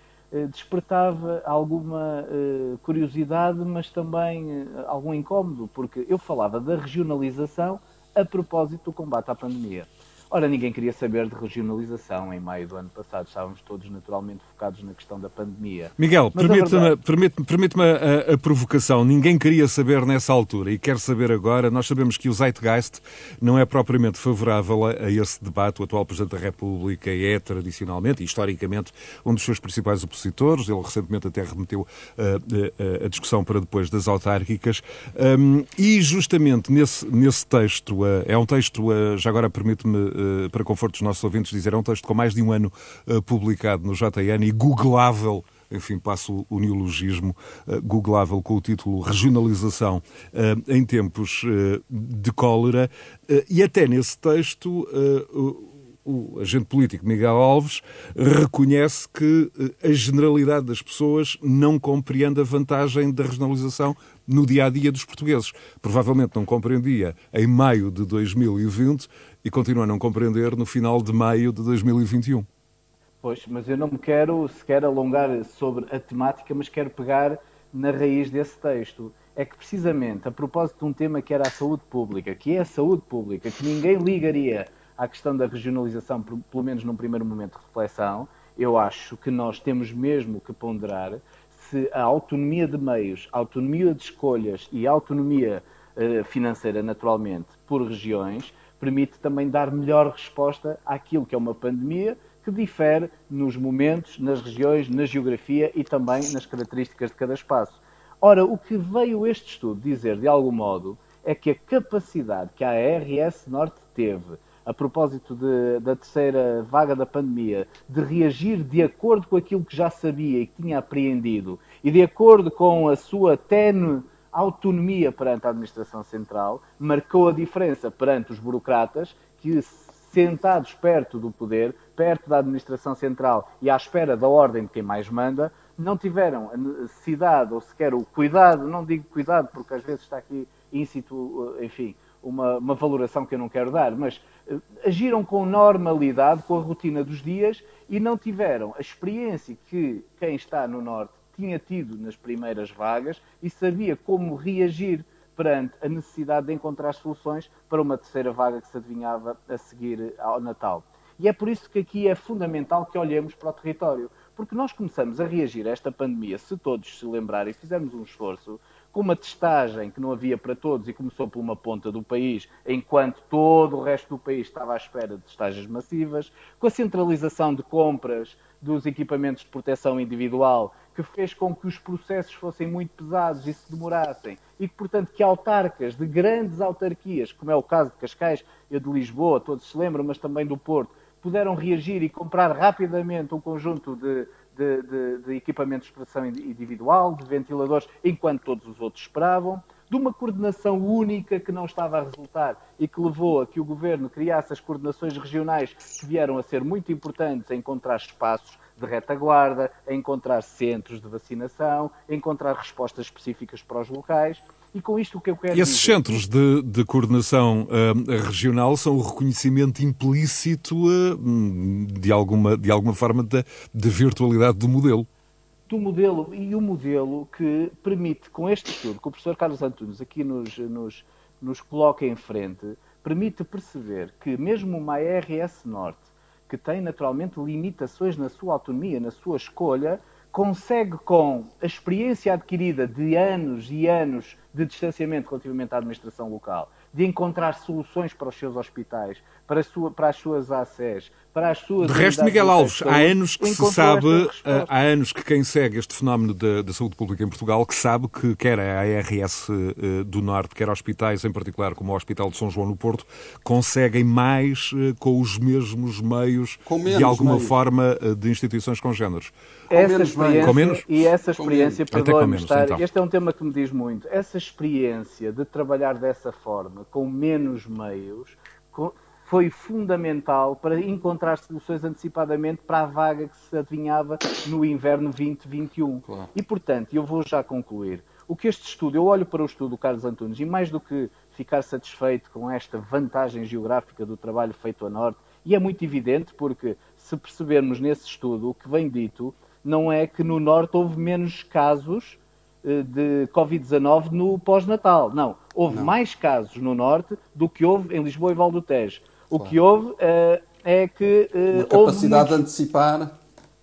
despertava alguma eh, curiosidade, mas também eh, algum incómodo, porque eu falava da regionalização a propósito do combate à pandemia. Ora, ninguém queria saber de regionalização em maio do ano passado. Estávamos todos naturalmente focados na questão da pandemia. Miguel, permite-me verdade... permite, permite a, a, provocação. Ninguém queria saber nessa altura e quer saber agora. Nós sabemos que o Zeitgeist não é propriamente favorável a, a esse debate. O atual Presidente da República é tradicionalmente e historicamente um dos seus principais opositores. Ele recentemente até remeteu a, a discussão para depois das autárquicas. Um, e justamente nesse, nesse texto, é um texto, já agora permite-me eh, para conforto dos nossos ouvintes, dizer, é um texto com mais de um ano eh, publicado no JN e googlável enfim, passo o neologismo, uh, googlável com o título Regionalização em tempos de cólera, e até nesse texto o agente político Miguel Alves reconhece que a generalidade das pessoas não compreende a vantagem da regionalização no dia a dia dos portugueses. Provavelmente não compreendia em maio de 2020 e continua a não compreender no final de maio de 2021. Pois, mas eu não me quero sequer alongar sobre a temática, mas quero pegar na raiz desse texto. É que precisamente a propósito de um tema que era a saúde pública, que é a saúde pública, que ninguém ligaria à questão da regionalização, pelo menos num primeiro momento de reflexão, eu acho que nós temos mesmo que ponderar se a autonomia de meios, autonomia de escolhas e autonomia uh, financeira, naturalmente, por regiões, permite também dar melhor resposta àquilo que é uma pandemia que difere nos momentos, nas regiões, na geografia e também nas características de cada espaço. Ora, o que veio este estudo dizer, de algum modo, é que a capacidade que a ARS Norte teve, a propósito de, da terceira vaga da pandemia, de reagir de acordo com aquilo que já sabia e que tinha apreendido e de acordo com a sua tenue autonomia perante a administração central, marcou a diferença perante os burocratas que, sentados perto do poder, perto da administração central e à espera da ordem de quem mais manda, não tiveram a necessidade ou sequer o cuidado, não digo cuidado porque às vezes está aqui íncito, enfim, uma, uma valoração que eu não quero dar, mas uh, agiram com normalidade, com a rotina dos dias e não tiveram a experiência que quem está no Norte tinha tido nas primeiras vagas e sabia como reagir perante a necessidade de encontrar soluções para uma terceira vaga que se adivinhava a seguir ao Natal. E é por isso que aqui é fundamental que olhemos para o território, porque nós começamos a reagir a esta pandemia, se todos se lembrarem, fizemos um esforço, com uma testagem que não havia para todos e começou por uma ponta do país, enquanto todo o resto do país estava à espera de testagens massivas, com a centralização de compras dos equipamentos de proteção individual que fez com que os processos fossem muito pesados e se demorassem, e que, portanto, que autarcas de grandes autarquias, como é o caso de Cascais, e de Lisboa, todos se lembram, mas também do Porto, puderam reagir e comprar rapidamente um conjunto de, de, de, de equipamentos de proteção individual, de ventiladores, enquanto todos os outros esperavam de uma coordenação única que não estava a resultar e que levou a que o governo criasse as coordenações regionais que vieram a ser muito importantes a encontrar espaços de retaguarda, a encontrar centros de vacinação, a encontrar respostas específicas para os locais. E com isto o que eu quero Esses dizer... centros de, de coordenação uh, regional são o reconhecimento implícito uh, de, alguma, de alguma forma da virtualidade do modelo do modelo e o modelo que permite, com este estudo que o professor Carlos Antunes aqui nos, nos, nos coloca em frente, permite perceber que mesmo uma ARS Norte, que tem naturalmente limitações na sua autonomia, na sua escolha, consegue com a experiência adquirida de anos e anos de distanciamento relativamente à administração local, de encontrar soluções para os seus hospitais, para, sua, para as suas ACES, para as suas. De resto, Miguel Alves, há anos que se sabe, eh, há anos que quem segue este fenómeno da, da, saúde pública em Portugal, que sabe que quer a ARS eh, do Norte, quer hospitais, em particular como o Hospital de São João no Porto, conseguem mais eh, com os mesmos meios, de alguma meios. forma, de instituições congêneres. Essa experiência, com menos? E essa experiência, perdoe-me estar, então. este é um tema que me diz muito, essa experiência de trabalhar dessa forma, com menos meios, foi fundamental para encontrar soluções antecipadamente para a vaga que se adivinhava no inverno 2021. Claro. E, portanto, eu vou já concluir. O que este estudo, eu olho para o estudo do Carlos Antunes e mais do que ficar satisfeito com esta vantagem geográfica do trabalho feito a norte, e é muito evidente porque se percebermos nesse estudo o que vem dito, não é que no norte houve menos casos eh, de Covid-19 no pós-natal. Não, houve não. mais casos no norte do que houve em Lisboa e Val do Tejo. O claro. que houve uh, é que. Uh, Uma capacidade de antecipar.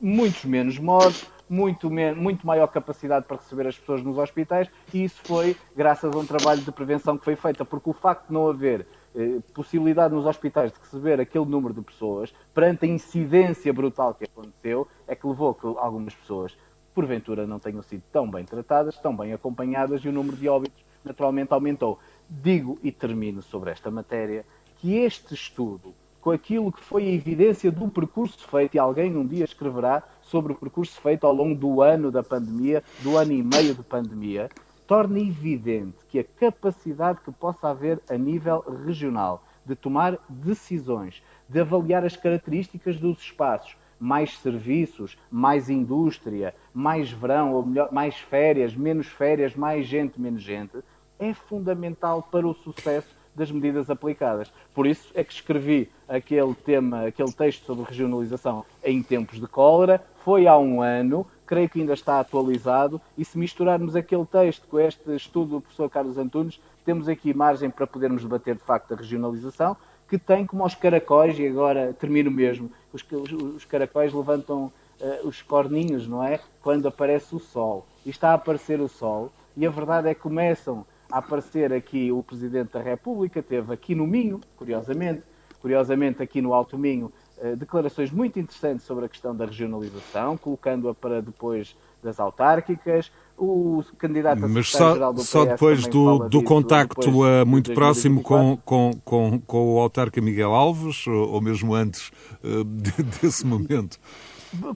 Muitos menos mortos, muito, muito maior capacidade para receber as pessoas nos hospitais, e isso foi graças a um trabalho de prevenção que foi feito, porque o facto de não haver eh, possibilidade nos hospitais de receber aquele número de pessoas, perante a incidência brutal que aconteceu, é que levou a que algumas pessoas, porventura, não tenham sido tão bem tratadas, tão bem acompanhadas, e o número de óbitos naturalmente aumentou. Digo e termino sobre esta matéria que este estudo, com aquilo que foi a evidência do percurso feito, e alguém um dia escreverá sobre o percurso feito ao longo do ano da pandemia, do ano e meio de pandemia, torna evidente que a capacidade que possa haver a nível regional de tomar decisões, de avaliar as características dos espaços, mais serviços, mais indústria, mais verão, ou melhor, mais férias, menos férias, mais gente, menos gente, é fundamental para o sucesso das medidas aplicadas. Por isso é que escrevi aquele tema, aquele texto sobre regionalização em tempos de cólera, foi há um ano, creio que ainda está atualizado, e se misturarmos aquele texto com este estudo do professor Carlos Antunes, temos aqui margem para podermos debater de facto a regionalização, que tem como os caracóis, e agora termino mesmo, os, os caracóis levantam uh, os corninhos, não é? Quando aparece o sol. E está a aparecer o sol, e a verdade é que começam a aparecer aqui o Presidente da República, teve aqui no Minho, curiosamente, curiosamente aqui no Alto Minho, eh, declarações muito interessantes sobre a questão da regionalização, colocando-a para depois das autárquicas. O candidato a Mas só, do só depois do, do contacto depois uh, muito próximo com, com, com, com o autarca Miguel Alves, ou, ou mesmo antes uh, (laughs) desse momento?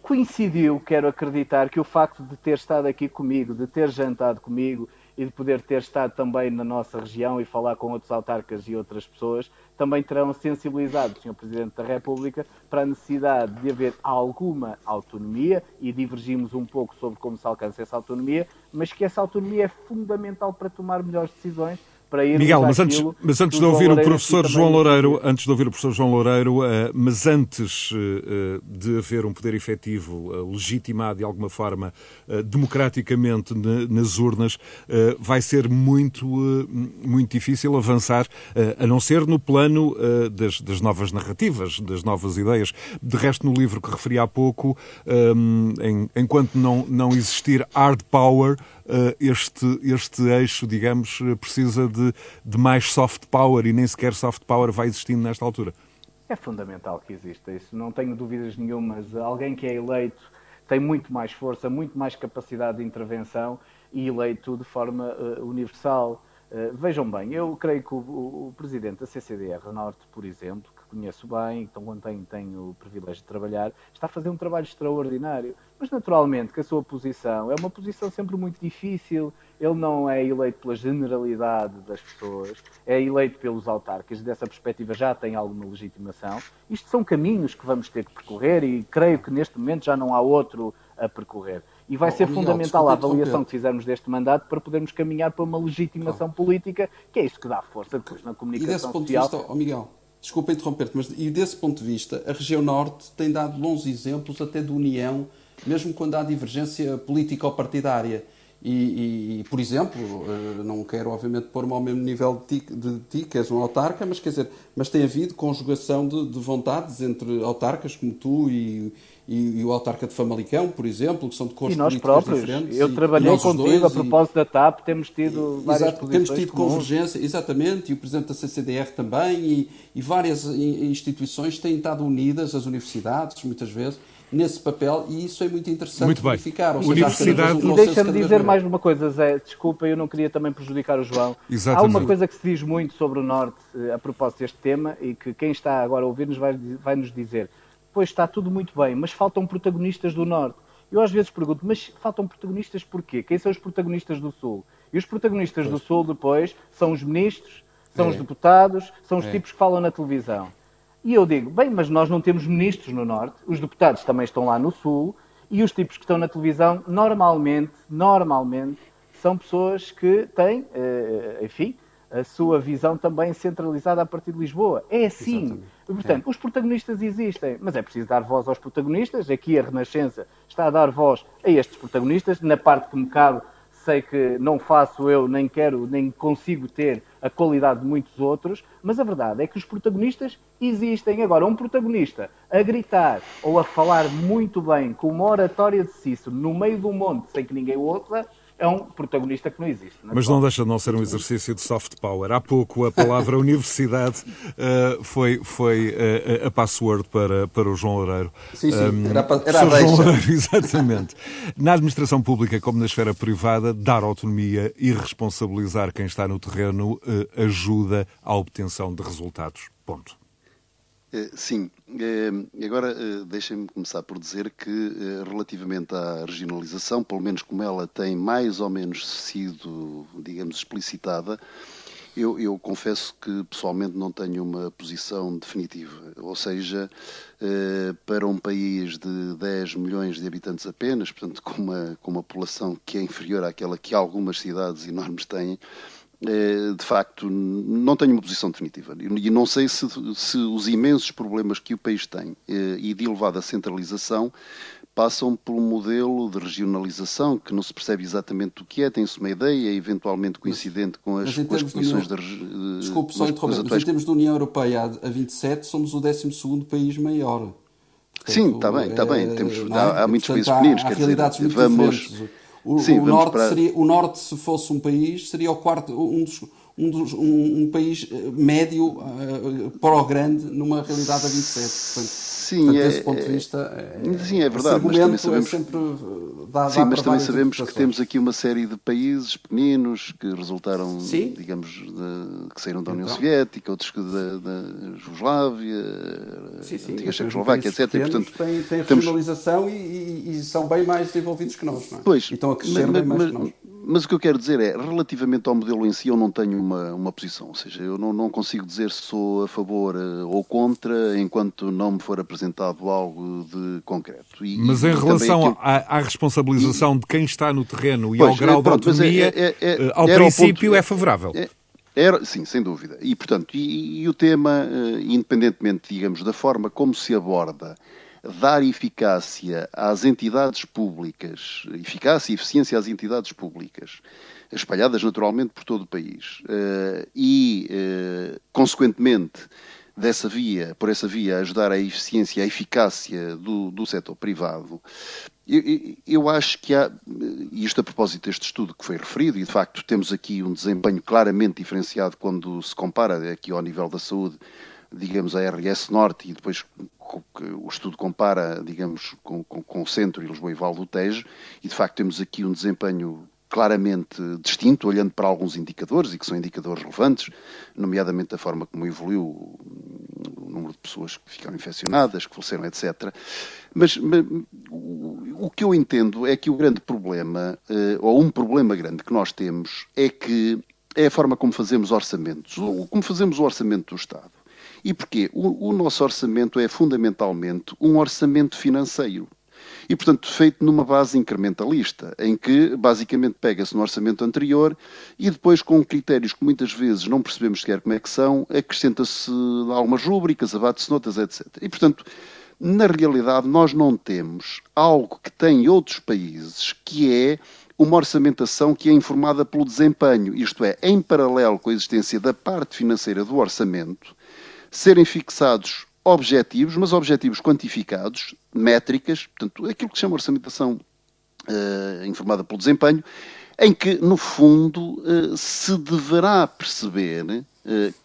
Coincidiu, quero acreditar, que o facto de ter estado aqui comigo, de ter jantado comigo e de poder ter estado também na nossa região e falar com outros autarcas e outras pessoas, também terão sensibilizado o Sr. Presidente da República para a necessidade de haver alguma autonomia e divergimos um pouco sobre como se alcança essa autonomia, mas que essa autonomia é fundamental para tomar melhores decisões para ir Miguel, mas antes, mas antes de ouvir o professor João Loureiro, antes de ouvir o professor João Loureiro, uh, mas antes uh, de haver um poder efetivo, legitimado de alguma forma, democraticamente na, nas urnas, vai ser muito, muito difícil avançar, a não ser no plano das, das, novas narrativas, das novas ideias. De resto, no livro que referi há pouco, enquanto não, não existir hard power, eh, este, este eixo, digamos, eh, precisa de, de mais soft power e nem sequer soft power vai existindo nesta altura. É fundamental que exista isso, não tenho dúvidas nenhumas. Alguém que é eleito tem muito mais força, muito mais capacidade de intervenção e eleito de forma uh, universal. Uh, vejam bem, eu creio que o, o, o, presidente da CCDR Norte, por exemplo, conheço bem, então quando tenho, tenho o privilégio de trabalhar, está a fazer um trabalho extraordinário. Mas naturalmente que a sua posição é uma posição sempre muito difícil. Ele não é eleito pela generalidade das pessoas, é eleito pelos autarcas, dessa perspectiva já tem alguma legitimação. Isto são caminhos que vamos ter que percorrer e creio que neste momento já não há outro a percorrer. E vai oh, ser Miguel, fundamental a avaliação que fizermos deste mandato para podermos caminhar para uma legitimação política, que é isso que dá força depois na comunicação e desse ponto social. De vista, oh, Miguel, desculpa interromper-te, mas e desse ponto de vista, a região norte tem dado bons exemplos até de união, mesmo quando há divergência político-partidária. E, e, e, por exemplo, eh, não quero obviamente pôr-me ao mesmo nível de ti, de ti, que és um autarca, mas quer dizer, mas tem havido conjugação de, de vontades entre autarcas como tu e, e, e, o autarca de Famalicão, por exemplo, que são de cores e nós próprios. diferentes. Eu trabalhei contigo a propósito da TAP, temos tido várias exato, Temos tido comuns. convergência, exatamente, e o Presidente da CCDR também, e, e várias instituições têm estado unidas, as universidades, muitas vezes, nesse papel e isso é muito interessante muito bem. verificar. Seja, Universidade... Um e deixa-me dizer mais uma coisa, Zé, desculpa, eu não queria também prejudicar o João. Exatamente. Há uma coisa que se diz muito sobre o Norte eh, a propósito deste tema e que quem está agora a ouvir-nos vai, vai nos dizer, pois está tudo muito bem, mas faltam protagonistas do Norte. Eu às vezes pergunto, mas faltam protagonistas porquê? Quem são os protagonistas do Sul? E os protagonistas pois. do Sul depois são os ministros, são é. os deputados, são os é. tipos que falam na televisão. E eu digo, bem, mas nós não temos ministros no Norte, os deputados também estão lá no Sul, e os tipos que estão na televisão, normalmente, normalmente, são pessoas que têm, eh, enfim, a sua visão também centralizada a partir de Lisboa. É assim. Exatamente. Portanto, é. os protagonistas existem, mas é preciso dar voz aos protagonistas. Aqui a Renascença está a dar voz a estes protagonistas. Na parte que me cabe, sei que não faço eu, nem quero, nem consigo ter a qualidade de muitos outros, mas a verdade é que os protagonistas existem. Agora, um protagonista a gritar ou a falar muito bem com uma oratória de Cícero no meio do monte sem que ninguém o ouça, é um protagonista que não existe. Não é? Mas não deixa de não ser um exercício de soft power. Há pouco a palavra (laughs) universidade uh, foi, foi uh, a password para, para o João Loureiro. Sim, sim, um, era, era a João Loureiro, (laughs) exatamente. Na administração pública, como na esfera privada, dar autonomia e responsabilizar quem está no terreno uh, ajuda à obtenção de resultados. Ponto. Eh, sim, eh, agora eh, deixem-me começar por dizer que, relativamente à regionalização, pelo menos como ela tem mais ou menos sido, digamos, explicitada, eu, eu, confesso que pessoalmente não tenho uma posição definitiva. Ou seja, para um país de 10 milhões de habitantes apenas, portanto, com uma, com uma população que é inferior àquela que algumas cidades enormes têm, de facto, não tenho uma posição definitiva. E não sei se, se os imensos problemas que o país tem eh, e de elevada centralização passam por um modelo de regionalização que não se percebe exatamente o que é, tem-se uma ideia, eventualmente coincidente com as, com as posições de, União... Desculpe, só interromper, mas em termos de União Europeia a 27 somos o 12 país maior. Portanto, Sim, está bem, está bem. Eh, Temos, é? há, há, muitos países pequeninos. Há, há realidades dizer, vamos, diferentes. O, Sim, o norte, para... seria, o norte, se fosse um país, seria o quarto, um, dos, um, dos, um, um país eh, médio uh, para o grande numa realidade a 27. Portanto, Sim, Portanto, é, desse ponto de vista, é, sim, é verdade. Mas também é sabemos, é sempre, dá, sim, dá mas também sabemos que temos aqui uma série de países pequeninos que resultaram, sim. digamos, de, que saíram da União então. Soviética, outros que da, da Jugoslávia, sim, sim, antiga Checoslováquia, etc. E, portanto, têm, têm regionalização e, e, e, são bem mais desenvolvidos que nós. Não é? Pois, e estão a crescer mas, bem mais mas, que nós. Mas o que eu quero dizer é, relativamente ao modelo em si, eu não tenho uma, uma posição. Ou seja, eu não, não consigo dizer se sou a favor eh, ou contra enquanto não me for apresentado algo de concreto. E, mas em relação aquilo... à, à, responsabilização e... de quem está no terreno e pois, ao grau pronto, de é, autonomia, é, é, é, ao princípio ponto, é favorável. É, era, sim, sem dúvida. E, portanto, e, e o tema, eh, independentemente, digamos, da forma como se aborda dar eficácia às entidades públicas, eficácia e eficiência às entidades públicas, espalhadas naturalmente por todo o país, eh, e, eh, consequentemente, dessa via, por essa via, ajudar a eficiência a eficácia do, do setor privado, eu, eu, acho que há, e isto a propósito deste estudo que foi referido, e de facto temos aqui um desempenho claramente diferenciado quando se compara aqui ao nível da saúde, digamos, a RS Norte e depois o estudo compara, digamos, com, com, com o Centro e Lisboa e Val do Tejo, e de facto temos aqui um desempenho claramente distinto, olhando para alguns indicadores, e que são indicadores relevantes, nomeadamente a forma como evoluiu número de pessoas que ficaram infeccionadas, que faleceram, etc. Mas, mas o que eu entendo é que o grande problema, uh, ou um problema grande que nós temos, é que é a forma como fazemos orçamentos, como fazemos o orçamento do Estado. E porquê? O, o nosso orçamento é fundamentalmente um orçamento financeiro e, portanto, feito numa base incrementalista, em que basicamente pega-se no orçamento anterior e depois, com critérios que muitas vezes não percebemos sequer como é que são, acrescenta-se algumas rúbricas, abate-se notas, etc. E, portanto, na realidade, nós não temos algo que tem outros países, que é uma orçamentação que é informada pelo desempenho, isto é, em paralelo com a existência da parte financeira do orçamento, serem fixados objetivos, mas objetivos quantificados, métricas, portanto, aquilo que se chama orçamentação uh, informada pelo desempenho, em que, no fundo, uh, se deverá perceber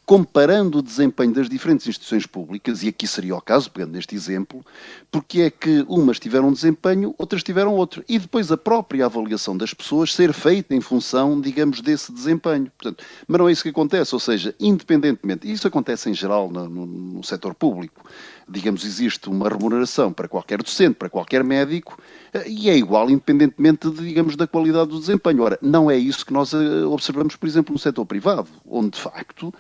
comparando o desempenho das diferentes instituições públicas, e aqui seria o caso, pegando neste exemplo, porque é que umas tiveram um desempenho, outras tiveram outro. E depois a própria avaliação das pessoas ser feita em função, digamos, desse desempenho. Portanto, mas não é isso que acontece, ou seja, independentemente, e isso acontece em geral no, no, no setor público, digamos, existe uma remuneração para qualquer docente, para qualquer médico, eh, e é igual independentemente, digamos, da qualidade do desempenho. Ora, não é isso que nós eh, observamos, por exemplo, no setor privado, onde, de facto,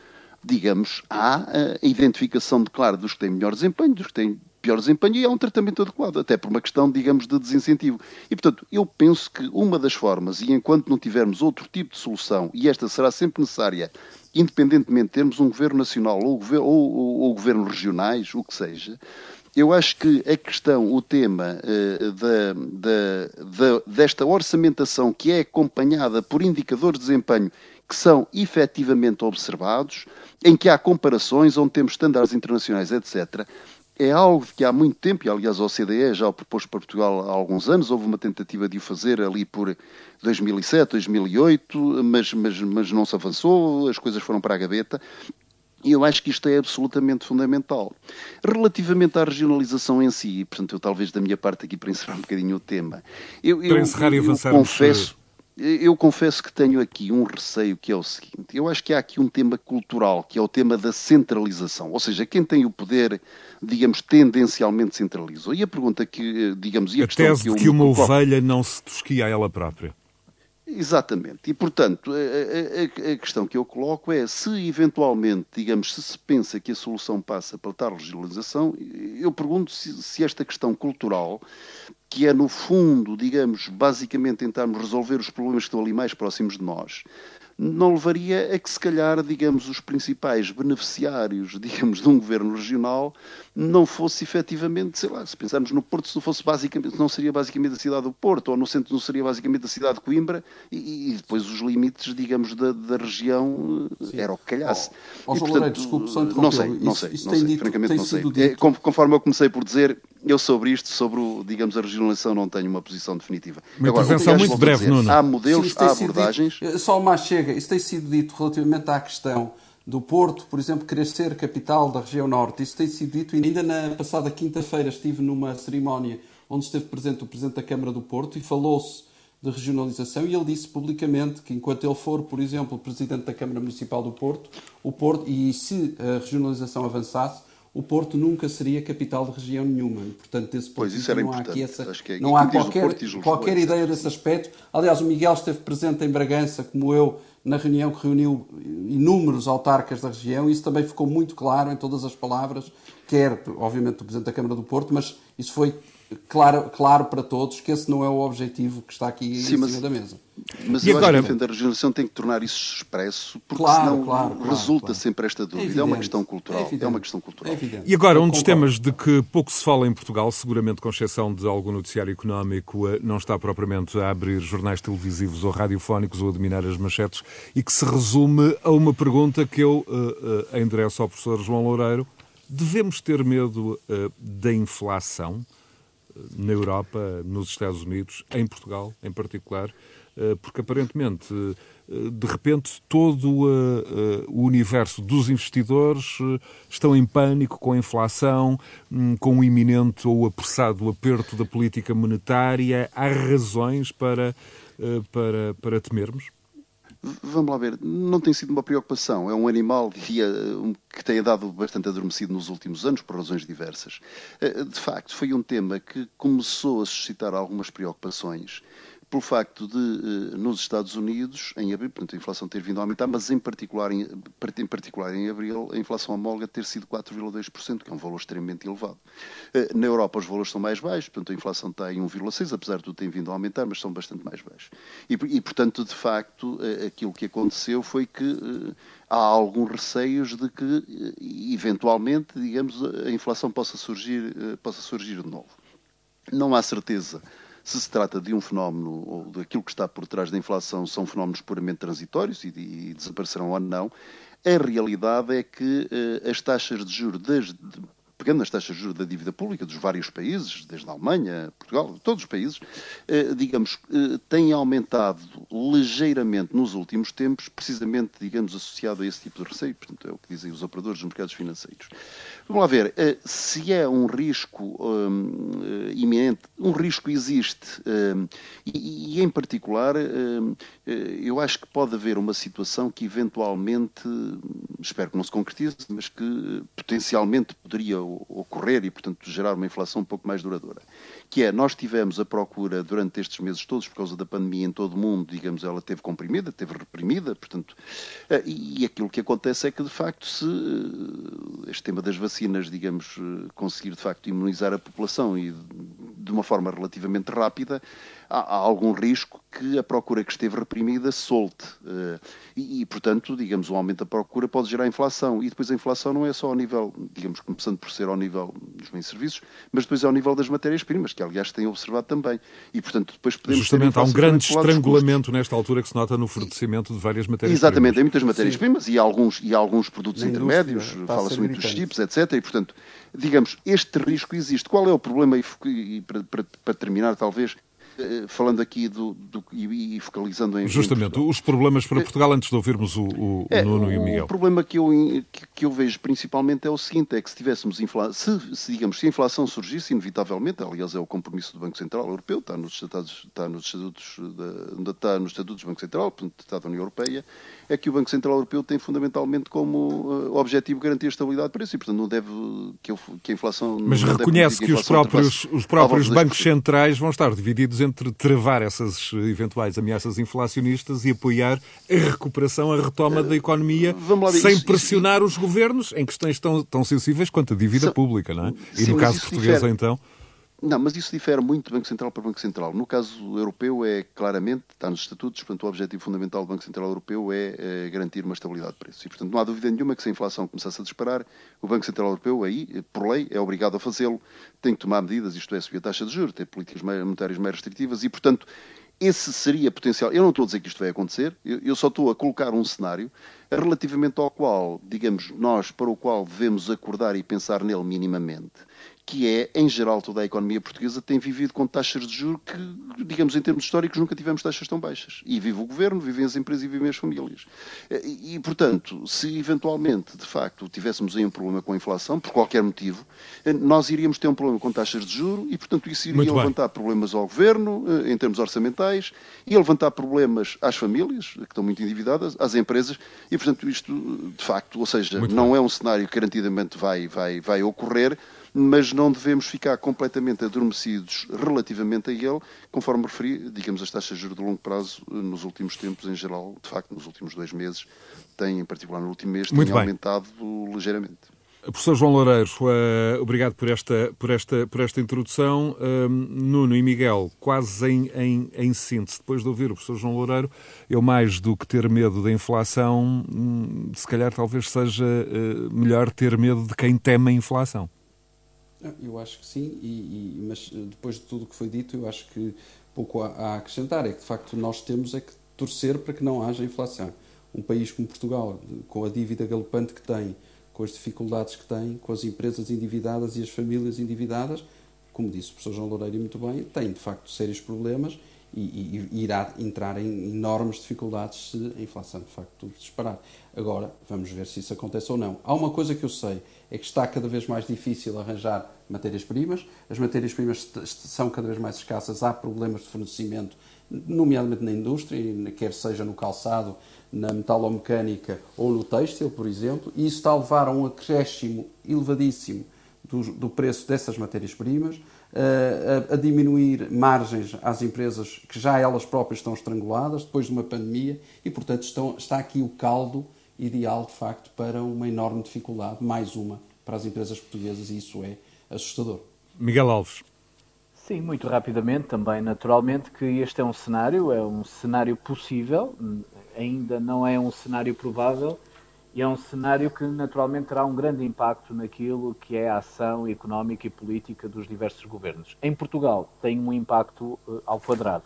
digamos, há a identificação de, claro, dos que têm melhor desempenho, dos que têm pior desempenho e há um tratamento adequado, até por uma questão, digamos, de desincentivo. E, portanto, eu penso que uma das formas, e enquanto não tivermos outro tipo de solução, e esta será sempre necessária, independentemente de termos um governo nacional ou, ou, ou, ou governos regionais, o que seja, eu acho que a questão, o tema uh, desta orçamentação que é acompanhada por indicadores de desempenho que são efetivamente observados, em que há comparações, onde temos estándares internacionais, etc., é algo que há muito tempo, e aliás a OCDE já o propôs para Portugal há alguns anos, houve uma tentativa de o fazer ali por 2007, 2008, mas, mas, mas não se avançou, as coisas foram para a gaveta, e eu acho que isto é absolutamente fundamental. Relativamente à regionalização em si, portanto, eu talvez da minha parte aqui para encerrar um bocadinho o tema, eu, eu, eu, confesso eu confesso que tenho aqui um receio que é o seguinte: eu acho que há aqui um tema cultural, que é o tema da centralização. Ou seja, quem tem o poder, digamos, tendencialmente centralizou. E a pergunta que, digamos, e a, a tese que, eu, de que uma ovelha não se tosquia a ela própria. Exatamente. E, portanto, a, a, a, questão que eu coloco é se eventualmente, digamos, se se pensa que a solução passa pela tal regionalização, eu pergunto se, se esta questão cultural que é, no fundo, digamos, basicamente tentarmos resolver os problemas que estão ali mais próximos de nós, não levaria a que, se calhar, digamos, os principais beneficiários, (laughs) digamos, de um governo regional não fosse efetivamente, sei lá, se pensarmos no Porto, se não fosse basicamente, não seria basicamente a cidade do Porto, ou no centro não seria basicamente a cidade de Coimbra, e, e depois os limites, digamos, da, da região Sim. era o que calhasse. Oh, oh, e, portanto, desculpe, só não sei, não sei, isso, não sei, dito, francamente não sei. É, conforme eu comecei por dizer, eu sobre isto, sobre, o, digamos, a regionalização, não tenho uma posição definitiva. Uma Agora, intervenção muito breve, dizer, Nuno. Há modelos, Sim, há abordagens... Dito, só mais chega, isso tem sido dito relativamente à questão do Porto, por exemplo, querer ser capital da região norte. Isso tem sido dito ainda na passada quinta-feira estive numa cerimónia onde esteve presente o Presidente da Câmara do Porto e falou-se de regionalização e ele disse publicamente que enquanto ele for, por exemplo, Presidente da Câmara Municipal do Porto, o Porto e se a regionalização avançasse, o Porto nunca seria capital de região nenhuma. E, portanto, desse ponto de não há aqui essa, é, não há qualquer, qualquer ideia desse aspecto. Aliás, o Miguel esteve presente em Bragança, como eu, na reunião que reuniu inúmeros autarcas da região. Isso também ficou muito claro em todas as palavras, quer, obviamente, do Presidente da Câmara do Porto, mas isso foi claro, claro para todos que esse não é o objetivo que está aqui Sim, em cima mas, da mesa. Mas e eu agora... acho que a regionalização tem que tornar isso expresso, porque claro, senão claro, claro, resulta sempre esta dúvida. É, é, uma questão cultural. É, é uma questão cultural. É e agora, um dos temas de que pouco se fala em Portugal, seguramente com exceção de algum noticiário económico, eh, não está propriamente a abrir jornais televisivos ou radiofónicos ou a dominar as manchetes, e que se resume a uma pergunta que eu uh, uh, endereço ao professor João Loureiro. Devemos ter medo uh, da inflação? Na Europa, nos Estados Unidos, em Portugal em particular, eh, porque aparentemente, eh, de repente, todo eh, o universo dos investidores estão em pânico com a inflação, hum, com o iminente ou apressado aperto da política monetária. Há razões para, para, para temermos? Vamos lá ver, não tem sido uma preocupação. É um animal que tem dado bastante adormecido nos últimos anos, por razões diversas. Eh, de facto, foi um tema que começou a suscitar algumas preocupações pelo facto de, eh, nos Estados Unidos, em abril, portanto, a inflação ter vindo a aumentar, mas em particular em, em, particular em abril, a inflação homóloga ter sido 4,2%, que é um valor extremamente elevado. Eh, na Europa os valores são mais baixos, portanto a inflação está em 1,6%, apesar de tudo ter vindo a aumentar, mas são bastante mais baixos. E, e, portanto, de facto, eh, aquilo que aconteceu foi que há alguns receios de que, eventualmente, digamos, a inflação possa surgir, possa surgir de novo. Não há certeza se se trata de um fenómeno, ou daquilo que está por trás da inflação, são fenómenos puramente transitórios e, e desaparecerão ou não, a realidade é que uh, as taxas de juros das, pegando nas taxas de juros da dívida pública dos vários países, desde a Alemanha, Portugal, todos os países, eh, digamos, eh, têm aumentado ligeiramente nos últimos tempos, precisamente, digamos, associado a esse tipo de receio. Portanto, é o que dizem os operadores dos mercados financeiros. Vamos lá ver, eh, se é um risco um, iminente, um risco existe, um, e, e, em particular, um, eu acho que pode haver uma situação que eventualmente, espero que não se concretize, mas que potencialmente poderia ocorrer e, portanto, gerar uma inflação um pouco mais duradoura. Que é, nós tivemos a procura durante estes meses todos, por causa da pandemia em todo o mundo, digamos, ela teve comprimida, teve reprimida, portanto, eh, e aquilo que acontece é que, de facto, se eh, este tema das vacinas, digamos, eh, conseguir, de facto, imunizar a população e de uma forma relativamente rápida, há, há algum risco que a procura que esteve reprimida solte. Uh, e, e, portanto, digamos, o aumento da procura pode gerar inflação. E depois a inflação não é só ao nível, digamos, começando por ser ao nível dos bens e serviços, mas depois é ao nível das matérias-primas, que aliás tem observado também. E, portanto, depois podemos Justamente, há um grande estrangulamento nesta altura que se nota no fornecimento de várias matérias-primas. Exatamente, em muitas matérias-primas e alguns, e alguns produtos intermédios, fala-se muito dos chips, etc. E, portanto, digamos, este risco existe. Qual é o problema, e para, para, para terminar, talvez, eh, falando aqui do, do, e, focalizando em. Justamente, os problemas para Portugal, antes de ouvirmos o, o, é, Nuno o, e o Miguel. O problema que eu, que, que, eu vejo principalmente é o seguinte: é que se tivéssemos inflação, se, se, digamos, se a inflação surgisse, inevitavelmente, aliás, é o compromisso do Banco Central Europeu, está nos estatutos, está nos estatutos, da, está nos estatutos do Banco Central, portanto, está da União Europeia, é que o Banco Central Europeu tem fundamentalmente como uh, objetivo garantir a estabilidade de preço e, portanto, não deve que, que a inflação. Mas reconhece que, que os próprios, os próprios bancos centrais vão estar divididos entre travar essas eventuais ameaças inflacionistas e apoiar a recuperação, a retoma da economia, lá, sem isso, pressionar isso, os governos em questões tão, tão sensíveis quanto a dívida são, pública, não é? E sim, no caso português, difere. então. Não, mas isso difere muito de Banco Central para Banco Central. No caso europeu é claramente, está nos estatutos, portanto o objetivo fundamental do Banco Central Europeu é, é, garantir uma estabilidade de preços. E portanto não há dúvida nenhuma que se a inflação começasse a disparar, o Banco Central Europeu aí, por lei, é obrigado a fazê-lo, tem que tomar medidas, isto é, subir a taxa de juros, ter políticas monetárias mais restritivas e portanto esse seria potencial. Eu não estou a dizer que isto vai acontecer, eu, só estou a colocar um cenário relativamente ao qual, digamos, nós, para o qual devemos acordar e pensar nele minimamente que é, em geral, toda a economia portuguesa tem vivido com taxas de juros que, digamos, em termos históricos, nunca tivemos taxas tão baixas. E vive o governo, vivem as empresas e vivem as famílias. E, e, portanto, se eventualmente, de facto, tivéssemos aí um problema com a inflação, por qualquer motivo, nós iríamos ter um problema com taxas de juros e, portanto, isso iria levantar problemas ao governo, eh, em termos orçamentais, e levantar problemas às famílias, que estão muito endividadas, às empresas, e, portanto, isto, de facto, ou seja, muito não bem. é um cenário que garantidamente vai, vai, vai ocorrer, mas não devemos ficar completamente adormecidos relativamente a ele, conforme referi, digamos, as taxas de juros de longo prazo nos últimos tempos, em geral, de facto, nos últimos dois meses, têm, em particular no último mês, têm aumentado ligeiramente. Professor João Loureiro, uh, obrigado por esta, por esta, por esta introdução. Uh, Nuno e Miguel, quase em, em, em, síntese, depois de ouvir o professor João Loureiro, eu mais do que ter medo da inflação, hum, se calhar talvez seja uh, melhor ter medo de quem teme a inflação. Eu acho que sim, e, e, mas eh, depois de tudo o que foi dito, eu acho que pouco há a acrescentar. É que de facto nós temos é que torcer para que não haja inflação. Um país como Portugal, com a dívida galopante que tem, com as dificuldades que tem, com as empresas endividadas e as famílias endividadas, como disse o professor João Loureiro muito bem, tem de facto sérios problemas e, e, irá entrar em enormes dificuldades se a inflação de facto disparar. Agora, vamos ver se isso acontece ou não. Há uma coisa que eu sei, é que está cada vez mais difícil arranjar matérias-primas, as matérias-primas são cada vez mais escassas, há problemas de fornecimento nomeadamente na indústria, quer seja no calçado, na metalomecânica ou no têxtil, por exemplo, e isso está a levar a um acréscimo elevadíssimo do, do preço dessas matérias-primas, a, a, diminuir margens às empresas que já elas próprias estão estranguladas depois de uma pandemia e, portanto, estão, está aqui o caldo ideal, de facto, para uma enorme dificuldade, mais uma, para as empresas portuguesas e isso é assustador. Miguel Alves. Sim, muito rapidamente também, naturalmente, que este é um cenário, é um cenário possível, ainda não é um cenário provável, e é um cenário que naturalmente terá um grande impacto naquilo que é a ação económica e política dos diversos governos. Em Portugal tem um impacto uh, ao quadrado,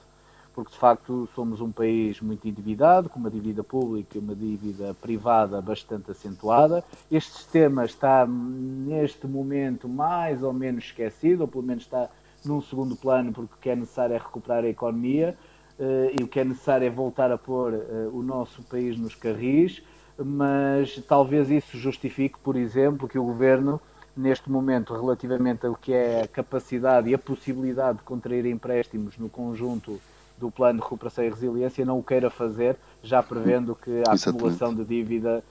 porque de facto somos um país muito endividado, com uma dívida pública e uma dívida privada bastante acentuada. Este sistema está neste momento mais ou menos esquecido, ou pelo menos está num segundo plano, porque o que é necessário é recuperar a economia uh, e o que é necessário é voltar a pôr uh, o nosso país nos carris mas talvez isso justifique, por exemplo, que o governo, neste momento, relativamente ao que é a capacidade e a possibilidade de contrair empréstimos no conjunto do plano de recuperação e resiliência, não o queira fazer, já prevendo que a Exatamente. acumulação de dívida,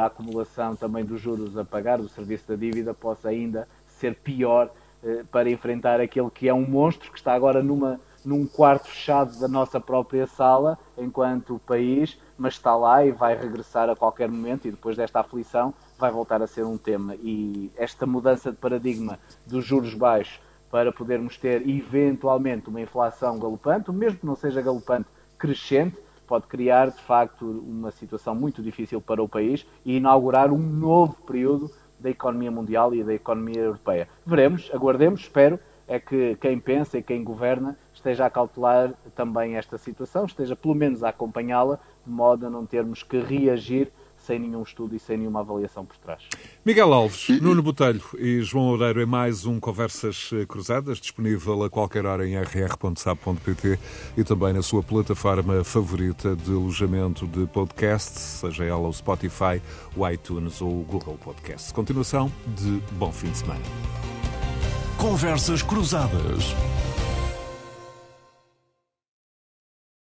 a acumulação também dos juros a pagar, do serviço da dívida, possa ainda ser pior eh, para enfrentar aquele que é um monstro que está agora numa num quarto fechado da nossa própria sala, enquanto país, mas está lá e vai regressar a qualquer momento e depois desta aflição vai voltar a ser um tema. E esta mudança de paradigma dos juros baixos para podermos ter eventualmente uma inflação galopante, mesmo que não seja galopante, crescente, pode criar de facto uma situação muito difícil para o país e inaugurar um novo período da economia mundial e da economia europeia. Veremos, aguardemos, espero é que quem pensa e quem governa esteja a calcular também esta situação, esteja pelo menos a acompanhá-la, de modo a não termos que reagir sem nenhum estudo e sem nenhuma avaliação por trás. Miguel Alves, Nuno Botelho e João Loureiro em mais um Conversas Cruzadas, disponível a qualquer hora em rr.sab.pt e também na sua plataforma favorita de alojamento de podcast, seja ela o Spotify, o iTunes ou o Google Podcast. Continuação de bom fim de semana. Conversas Cruzadas.